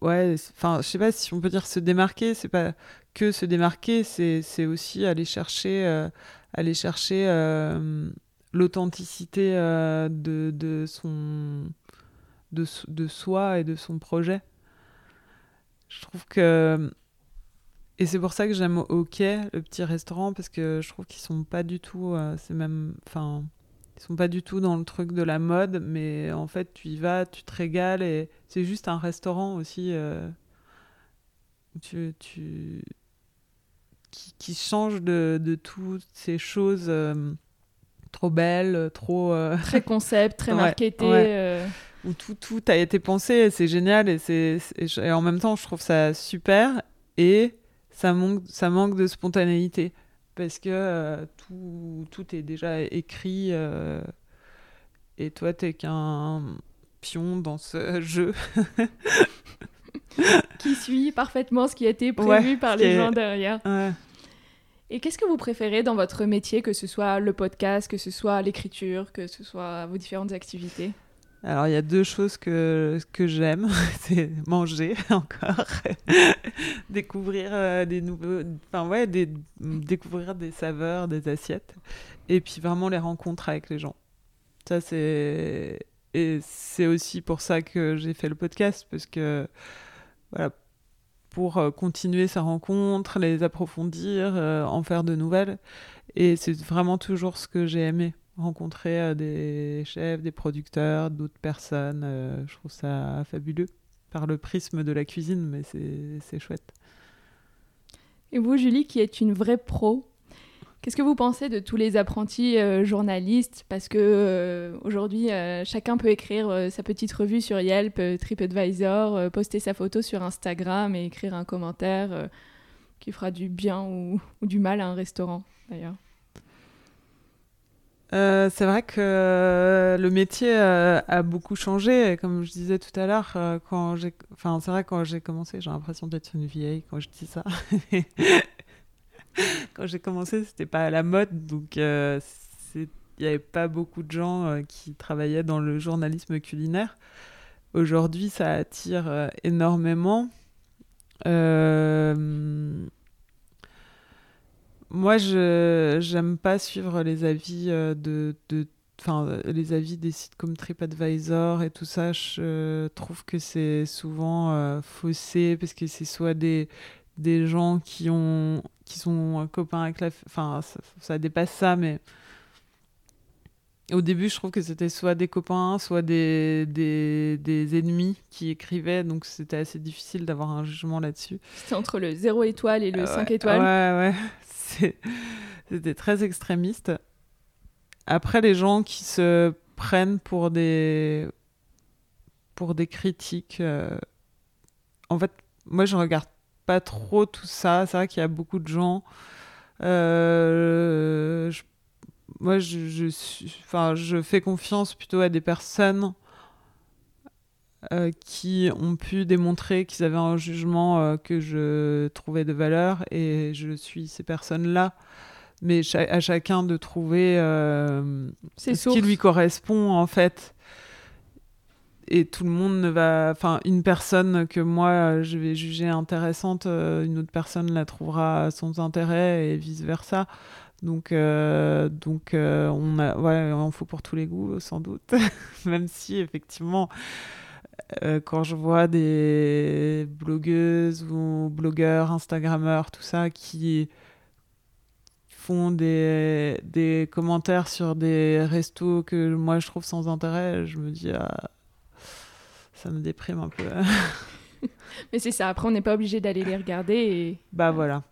ouais, enfin, je sais pas si on peut dire se démarquer, c'est pas que se démarquer, c'est aussi aller chercher, aller chercher l'authenticité euh, de, de, son de, de, soi et de son projet. Je trouve que et c'est pour ça que j'aime OK le petit restaurant parce que je trouve qu'ils sont pas du tout euh, c'est même enfin ils sont pas du tout dans le truc de la mode mais en fait tu y vas, tu te régales et c'est juste un restaurant aussi euh, tu, tu qui, qui change de, de toutes ces choses trop belle, trop... Euh, *laughs* très concept, très marketé. Euh. Où tout, tout a été pensé, c'est génial, et, c'est, et en même temps, je trouve ça super, et ça manque, ça manque de spontanéité, parce que euh, tout, tout est déjà écrit, et toi, t'es qu'un pion dans ce *laughs* jeu. qui suit parfaitement ce qui a été prévu par les gens derrière. Et qu'est-ce que vous préférez dans votre métier, que ce soit le podcast, que ce soit l'écriture, que ce soit vos différentes activités? Alors, il y a deux choses que, que j'aime. *laughs* C'est manger, *laughs* encore. *laughs* découvrir euh, des nouveaux... Enfin, ouais, découvrir des saveurs, des assiettes. Et puis, vraiment, les rencontres avec les gens. Ça, c'est... Et c'est aussi pour ça que j'ai fait le podcast, parce que... Voilà, pour euh, continuer sa rencontre, les approfondir, euh, en faire de nouvelles. Et c'est vraiment toujours ce que j'ai aimé, rencontrer euh, des chefs, des producteurs, d'autres personnes. je trouve ça fabuleux par le prisme de la cuisine, mais c'est chouette. Et vous, Julie, qui êtes une vraie pro, Qu'est-ce que vous pensez de tous les apprentis euh, journalistes? Parce que euh, aujourd'hui, euh, chacun peut écrire sa petite revue sur Yelp, TripAdvisor, poster sa photo sur Instagram et écrire un commentaire qui fera du bien ou, du mal à un restaurant, d'ailleurs. c'est vrai que le métier a beaucoup changé. Comme je disais tout à l'heure, quand j'ai, enfin, c'est vrai quand j'ai commencé, j'ai l'impression d'être une vieille quand je dis ça. *laughs* *laughs* quand j'ai commencé, c'était pas à la mode, donc euh, il n'y avait pas beaucoup de gens euh, qui travaillaient dans le journalisme culinaire. Aujourd'hui, ça attire euh, énormément. Moi, je j'aime pas suivre les avis de, enfin les avis des sites comme TripAdvisor et tout ça. Je trouve que c'est souvent faussé parce que c'est soit des des gens qui ont qui sont copains avec la enfin ça, dépasse ça mais au début, je trouve que c'était soit des copains, soit des, des, des ennemis qui écrivaient, donc c'était assez difficile d'avoir un jugement là-dessus. C'était entre le 0 étoile et le 5 étoiles. Ouais, ouais. *laughs* C'était très extrémiste. Après, les gens qui se prennent pour des, pour des critiques, euh, en fait, moi, je regarde pas trop tout ça. C'est vrai qu'il y a beaucoup de gens. Euh, je moi, je, je, enfin, je fais confiance plutôt à des personnes euh, qui ont pu démontrer qu'ils avaient un jugement euh, que je trouvais de valeur et je suis ces personnes-là. Mais à chacun de trouver ce qui lui correspond en fait. Et tout le monde ne va. Enfin, une personne que moi je vais juger intéressante, une autre personne la trouvera sans intérêt et vice versa. Donc, euh, donc euh, on a, ouais, en faut pour tous les goûts, sans doute. *laughs* Même si, effectivement, euh, quand je vois des blogueuses ou blogueurs, Instagrammeurs, tout ça, qui font des, des commentaires sur des restos que moi je trouve sans intérêt, je me dis, ah, ça me déprime un peu. *laughs* Mais c'est ça, après on n'est pas obligé d'aller les regarder. Et... Bah voilà.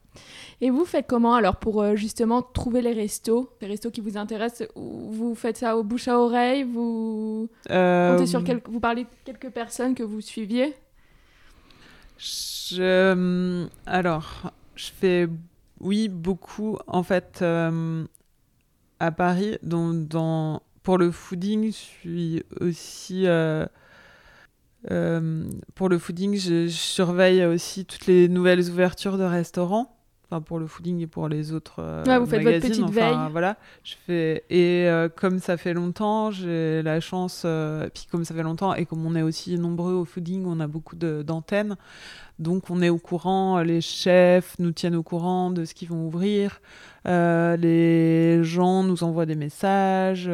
Et vous faites comment alors pour euh, justement trouver les restos, les restos qui vous intéressent? Vous faites ça au bouche à oreille? Vous euh, comptez sur quel... vous parlez de quelques personnes que vous suiviez? Je... Euh, alors, je fais oui beaucoup en fait à Paris. Dans, dans... Pour le fooding, je suis aussi pour le fooding, je, surveille aussi toutes les nouvelles ouvertures de restaurants pour le fooding et pour les autres euh, vous faites votre petite veille. Voilà, je fais et euh, comme ça fait longtemps, j'ai la chance. Euh, puis comme ça fait longtemps et comme on est aussi nombreux au fooding, on a beaucoup d'antennes. Donc on est au courant, les chefs nous tiennent au courant de ce qu'ils vont ouvrir, les gens nous envoient des messages,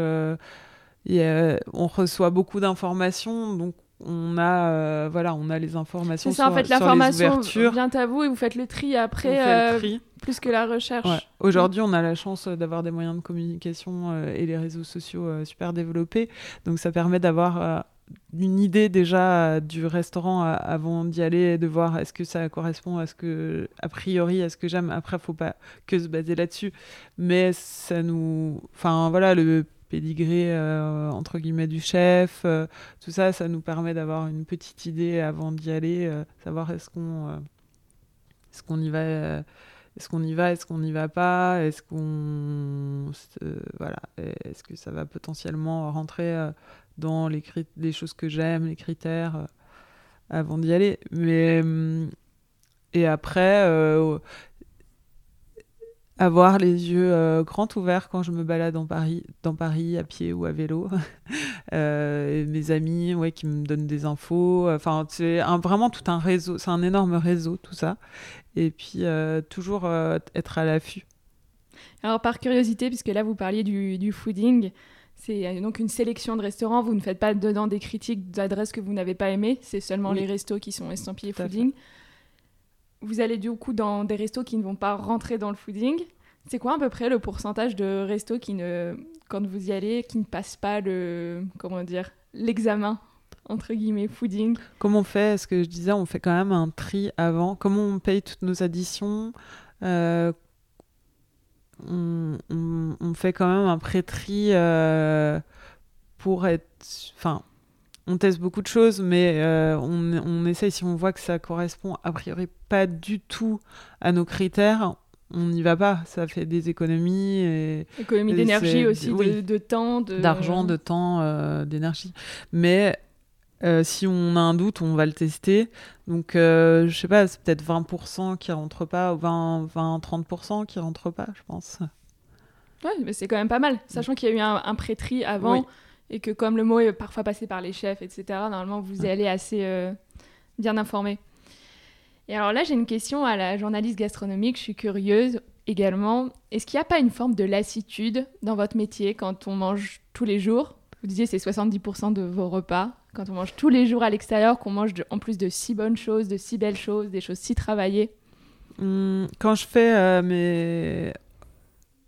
et, on reçoit beaucoup d'informations, donc on a euh, voilà on a les informations c'est ça en fait l'information vient à vous et vous faites le tri après euh, plus que la recherche. Aujourd'hui on a la chance d'avoir des moyens de communication euh, et les réseaux sociaux super développés. Donc ça permet d'avoir une idée déjà du restaurant avant d'y aller de voir est-ce que ça correspond à ce que a priori à ce que j'aime. Après faut pas que se baser là-dessus. Mais ça nous enfin voilà le pédigré euh, entre guillemets du chef, euh, tout ça, ça nous permet d'avoir une petite idée avant d'y aller, euh, savoir est-ce qu'on est-ce qu'on y va est-ce qu'on y va, est-ce qu'on n'y va pas, est-ce qu'on voilà, est-ce que ça va potentiellement rentrer dans les, les choses que j'aime, les critères avant d'y aller. Mais et après, avoir les yeux euh, grands ouverts quand je me balade dans Paris, dans Paris à pied ou à vélo. *laughs* euh, mes amis ouais, qui me donnent des infos. Enfin, c'est vraiment tout un réseau. C'est un énorme réseau, tout ça. Et puis, euh, toujours être à l'affût. Alors, par curiosité, puisque là, vous parliez du, du fooding, c'est donc une sélection de restaurants. Vous ne faites pas dedans des critiques d'adresses que vous n'avez pas aimées. C'est seulement les restos qui sont estampillés fooding vous allez du coup dans des restos qui ne vont pas rentrer dans le fooding. C'est quoi à peu près le pourcentage de restos qui ne, quand vous y allez, qui ne passent pas le, comment dire, l'examen entre guillemets fooding? Comment on fait? Ce que je disais, on fait quand même un tri avant? Comment on paye toutes nos additions? Euh, on, fait quand même un pré-tri euh, pour être, enfin on teste beaucoup de choses, mais euh, on, on, essaye, si on voit que ça correspond a priori pas du tout à nos critères, on n'y va pas. Ça fait des économies. Et, Économie d'énergie aussi, de, temps. D'argent, de... temps, euh, d'énergie. Mais euh, si on a un doute, on va le tester. Donc, je sais pas, c'est peut-être 20% qui rentrent pas, ou 20-30% qui rentrent pas, je pense. Ouais, mais c'est quand même pas mal, sachant qu'il y a eu un, un pré-tri avant et que comme le mot est parfois passé par les chefs, etc., normalement vous y allez assez euh, bien informé. Et alors là, j'ai une question à la journaliste gastronomique, je suis curieuse également. Est-ce qu'il n'y a pas une forme de lassitude dans votre métier quand on mange tous les jours? Vous disiez c'est 70% de vos repas. Quand on mange tous les jours à l'extérieur, qu'on mange en plus de si bonnes choses, de si belles choses, des choses si travaillées? Hum, Quand je fais euh, mes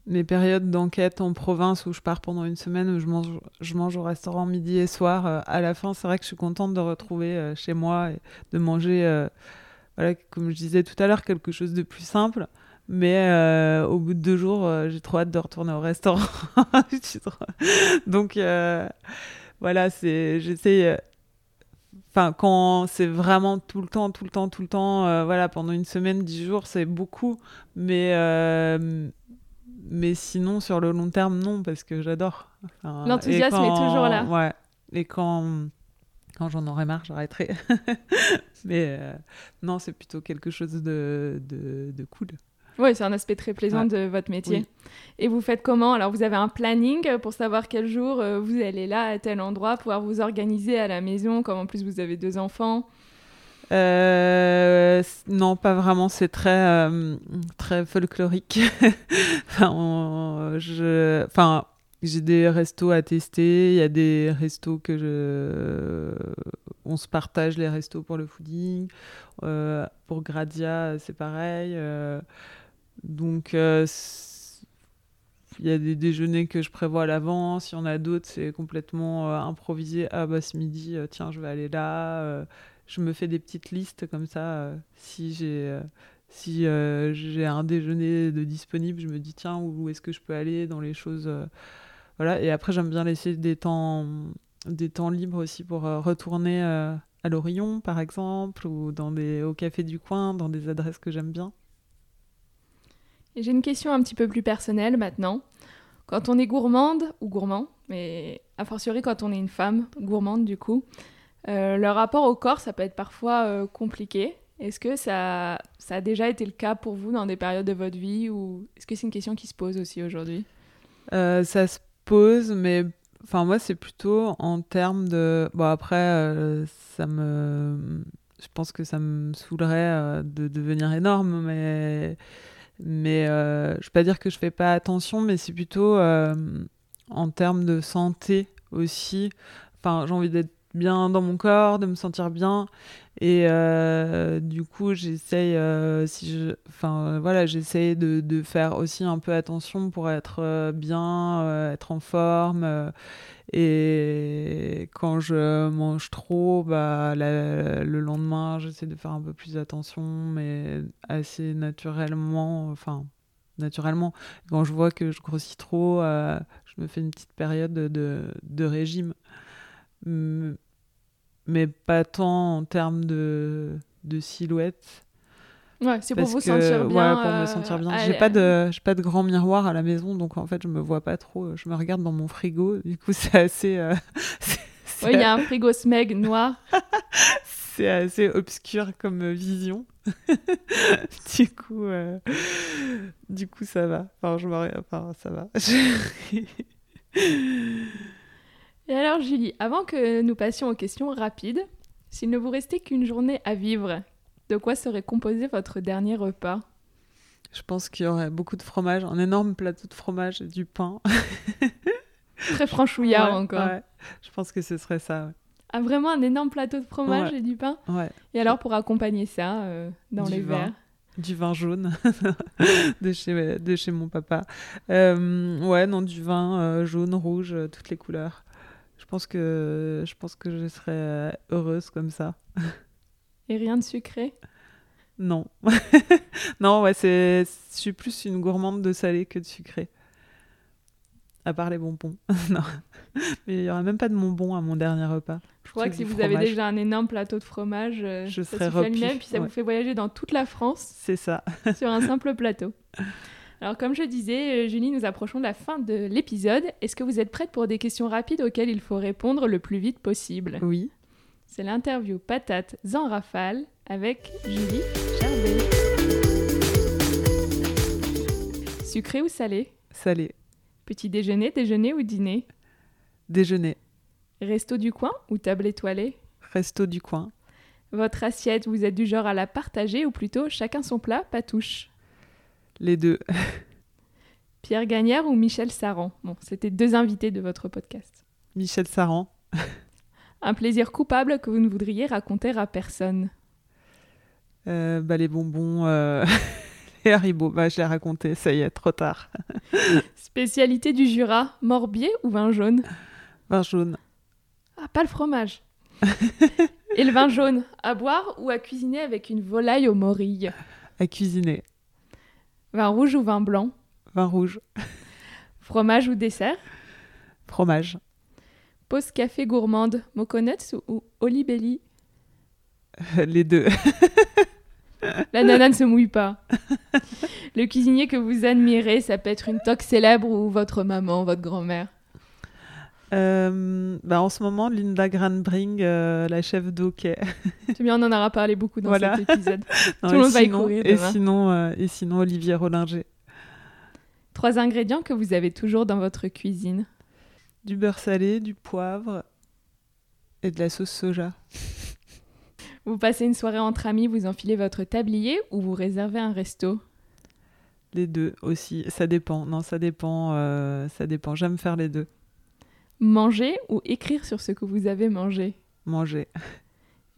mes périodes d'enquête en province où je pars pendant une semaine, où je mange, je mange au restaurant midi et soir, euh, à la fin, c'est vrai que je suis contente de retrouver euh, chez moi et de manger, euh, voilà, comme je disais tout à l'heure, quelque chose de plus simple. Mais au bout de deux jours, j'ai trop hâte de retourner au restaurant. *laughs* Donc voilà, c'est, j'essaie. Enfin, quand c'est vraiment tout le temps, tout le temps, tout le temps, voilà, pendant une semaine, dix jours, c'est beaucoup. Mais mais sinon, sur le long terme, non, parce que j'adore. L'enthousiasme est toujours là. Ouais. Et quand, quand j'en aurai marre, j'arrêterai. *laughs* mais euh, non, c'est plutôt quelque chose de, de, de cool. Oui, c'est un aspect très plaisant de votre métier. Et vous faites comment? Alors, vous avez un planning pour savoir quel jour euh, vous allez là, à tel endroit, pouvoir vous organiser à la maison, comme en plus vous avez deux enfants? Euh, non, pas vraiment. C'est très, euh, très folklorique. *laughs* enfin, j'ai des restos à tester. Il y a des restos que je, on se partage les restos pour le fooding. Euh, pour Gradia, c'est pareil. donc, il y a des déjeuners que je prévois à l'avance. Il y en a d'autres, c'est complètement improvisé. Ah bah ce midi, tiens, je vais aller là je me fais des petites listes comme ça. Euh, si j'ai euh, si euh, un déjeuner de disponible, je me dis tiens où, est-ce que je peux aller dans les choses. voilà. Et après j'aime bien laisser des temps des temps libres aussi pour retourner à l'Orion par exemple ou dans des au café du coin dans des adresses que j'aime bien. J'ai une question un petit peu plus personnelle maintenant. Quand on est gourmande ou gourmand, mais a fortiori quand on est une femme gourmande du coup, le rapport au corps, ça peut être parfois euh, compliqué. Est-ce que ça, ça a déjà été le cas pour vous dans des périodes de votre vie ou est-ce que c'est une question qui se pose aussi aujourd'hui? Euh, Ça se pose, mais enfin moi c'est plutôt en termes de bon après ça me je pense que ça me saoulerait de devenir énorme, mais mais je vais pas dire que je fais pas attention, mais c'est plutôt en termes de santé aussi. Enfin j'ai envie d'être bien dans mon corps, de me sentir bien. Et euh, du coup, j'essaye, euh, si enfin voilà, j'essaye de, de, faire aussi un peu attention pour être euh, bien, être en forme. et quand je mange trop, bah le lendemain, j'essaie de faire un peu plus attention, mais assez naturellement, enfin naturellement. Quand je vois que je grossis trop, je me fais une petite période de, de régime mais pas tant en termes de, de silhouette. Ouais, c'est pour vous sentir bien. Ouais, pour me sentir bien. J'ai pas de, j'ai pas de grand miroir à la maison, donc en fait, je me vois pas trop. Je me regarde dans mon frigo, du coup, c'est assez. Euh, *laughs* il y a un frigo Smeg noir. *laughs* c'est assez obscur comme vision. *laughs* du coup, euh, du coup, ça va. Enfin, je me, enfin, ça va. Et alors Julie, avant que nous passions aux questions rapides, s'il ne vous restait qu'une journée à vivre, de quoi serait composé votre dernier repas? Je pense qu'il y aurait beaucoup de fromage, un énorme plateau de fromage et du pain. *laughs* Très franchouillard encore. Je pense que ce serait ça. Ah, vraiment un énorme plateau de fromage et du pain? Et alors pour accompagner ça euh, dans les verres? Du vin jaune *laughs* de, chez, de chez mon papa. Euh, ouais, non, du vin euh, jaune, rouge, toutes les couleurs. Je pense que je pense que je serais euh, heureuse comme ça. Et rien de sucré? Non. *laughs* non, ouais, c'est je suis plus une gourmande de salé que de sucré. À part les bonbons. *laughs* non. Mais il y aura même pas de bonbons à mon dernier repas. Je crois que si vous avez déjà un énorme plateau de fromage, euh, je ça serais repu. Puis ça vous fait voyager dans toute la France. C'est ça. sur un simple plateau. *laughs* Alors, comme je disais, euh, Julie, nous approchons de la fin de l'épisode. Est-ce que vous êtes prête pour des questions rapides auxquelles il faut répondre le plus vite possible? Oui. C'est l'interview Patate en rafale avec Julie Charbet. Sucré ou salé? Salé. Petit déjeuner, déjeuner ou dîner? Déjeuner. Resto du coin ou table étoilée? Resto du coin. Votre assiette, vous êtes du genre à la partager ou plutôt chacun son plat, pas touche? Les deux. *laughs* Pierre Gagnère ou Michel Saran? Bon, c'était deux invités de votre podcast. Michel Saran. *laughs* Un plaisir coupable que vous ne voudriez raconter à personne euh, bah, Les bonbons. Euh, *laughs* Et Haribo, bah, je l'ai raconté, ça y est, trop tard. Spécialité du Jura, morbier ou vin jaune? Vin jaune. Ah, pas le fromage. Et le vin jaune, à boire ou à cuisiner avec une volaille aux morilles? À cuisiner. Vin rouge ou vin blanc Vin rouge. Fromage ou dessert Fromage. Pause café gourmande, moconuts ou olibelli Les deux. *laughs* La nana ne se mouille pas. Le cuisinier que vous admirez, ça peut être une toque célèbre ou votre maman, votre grand-mère. Euh, bah en ce moment, Linda Granbring, euh, la chef d'Hockey. *laughs* C'est bien, on en aura parlé beaucoup dans Voilà. cet épisode. *laughs* Non, Tout le monde va y courir Et demain. sinon, euh, et sinon, Olivier Rollinger. Trois ingrédients que vous avez toujours dans votre cuisine. Du beurre salé, du poivre et de la sauce soja. *laughs* Vous passez une soirée entre amis, vous enfilez votre tablier ou vous réservez un resto? Les deux aussi. Ça dépend. Non, ça dépend. euh, ça dépend. J'aime faire les deux. Manger ou écrire sur ce que vous avez mangé? Manger.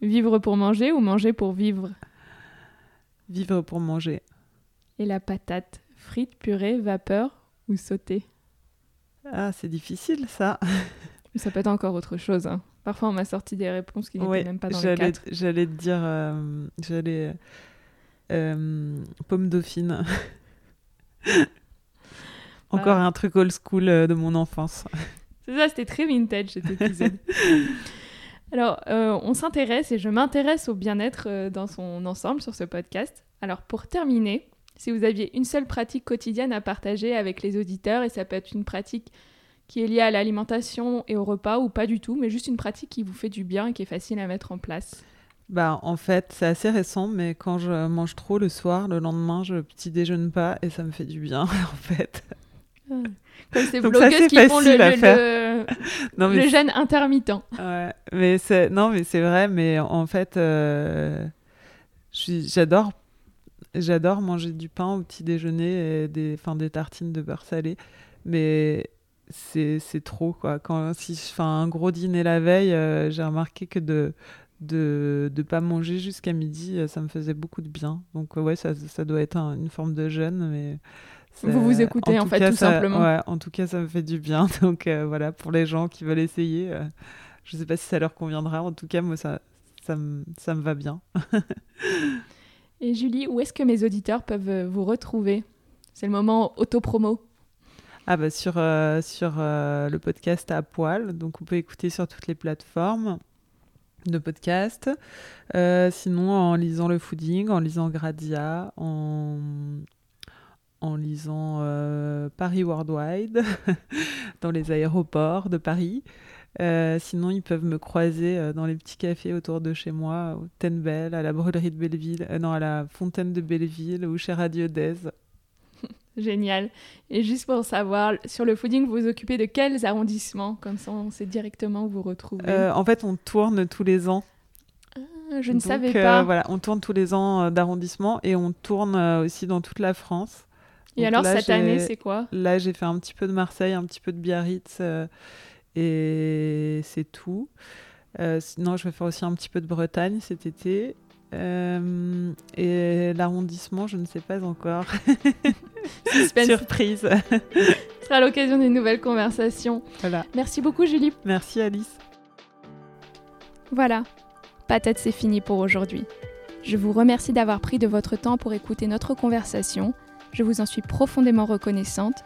Vivre pour manger ou manger pour vivre? Vivre pour manger. Et la patate, frite, purée, vapeur ou sautée? Ah, c'est difficile ça. Ça peut être encore autre chose. hein. Parfois, on m'a sorti des réponses qui n'étaient Ouais, même pas dans le j'allais, cadre. j'allais te dire. euh, j'allais. euh, pomme dauphine. *laughs* Encore Ah. un truc old school euh, de mon enfance. C'est ça, c'était très vintage cet épisode. *laughs* Alors, euh, on s'intéresse et je m'intéresse au bien-être euh, dans son ensemble sur ce podcast. Alors, pour terminer, si vous aviez une seule pratique quotidienne à partager avec les auditeurs, et ça peut être une pratique qui est liée à l'alimentation et au repas ou pas du tout, mais juste une pratique qui vous fait du bien et qui est facile à mettre en place. Bah, en fait, c'est assez récent, mais quand je mange trop le soir, le lendemain, je petit déjeune pas et ça me fait du bien, *laughs* en fait. Comme ces Donc blogueuses qui font le, le-. *laughs* Non, mais le jeûne intermittent. Ouais, mais c'est non, mais c'est vrai. Mais en fait, euh, j'adore, j'adore manger du pain au petit déjeuner et des, enfin des tartines de beurre salé. Mais c'est c'est trop quoi. Quand si je fais un gros dîner la veille, euh, j'ai remarqué que de de de pas manger jusqu'à midi, euh, ça me faisait beaucoup de bien. Donc ouais, ça ça doit être un- une forme de jeûne, mais Vous vous écoutez, en fait, cas, tout ça- simplement. Ouais, en tout cas, ça me fait du bien. *laughs* Donc euh, voilà, pour les gens qui veulent essayer, euh, je sais pas si ça leur conviendra. En tout cas, moi, ça, ça, me, ça me va bien. *laughs* Et Julie, où est-ce que mes auditeurs peuvent euh, vous retrouver? C'est le moment auto-promo. Ah bah sur, euh, sur le podcast à poil, donc on peut écouter sur toutes les plateformes de podcast. Euh, sinon, en lisant le fooding, en lisant Gradia, en, en lisant euh, Paris Worldwide, *laughs* dans les aéroports de Paris. Euh, sinon, ils peuvent me croiser euh, dans les petits cafés autour de chez moi, au Tenbel, à la brûlerie de Belleville, euh, non, à la fontaine de Belleville ou chez Radio Dez. *laughs* Génial. Et juste pour savoir, sur le fooding, vous vous occupez de quels arrondissements? Comme ça, on sait directement où vous retrouvez. En fait, on tourne tous les ans. Ah, je ne Donc, savais euh, pas. voilà, on tourne tous les ans euh, d'arrondissement et on tourne euh, aussi dans toute la France. Et Donc alors, là, cette année, c'est quoi? Là, j'ai fait un petit peu de Marseille, un petit peu de Biarritz euh, et c'est tout. Euh, sinon, je vais faire aussi un petit peu de Bretagne cet été. Euh, et l'arrondissement, je ne sais pas encore. *laughs* Surprise. *laughs* Ce sera l'occasion d'une nouvelle conversation. voilà. Merci beaucoup, Julie. Merci Alice. Voilà, patate c'est fini pour aujourd'hui. Je vous remercie d'avoir pris de votre temps pour écouter notre conversation. Je vous en suis profondément reconnaissante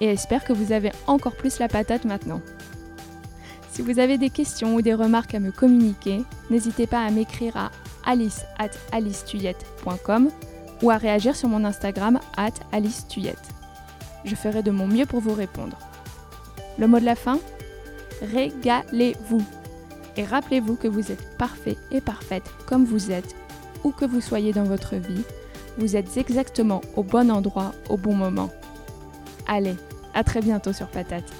et espère que vous avez encore plus la patate maintenant. Si vous avez des questions ou des remarques à me communiquer, n'hésitez pas à m'écrire à alice at alicetuyette.com ou à réagir sur mon Instagram at. Je ferai de mon mieux pour vous répondre. Le mot de la fin Régalez-vous et rappelez-vous que vous êtes parfait et parfaite comme vous êtes, où que vous soyez dans votre vie, vous êtes exactement au bon endroit au bon moment. Allez, à très bientôt sur Patate.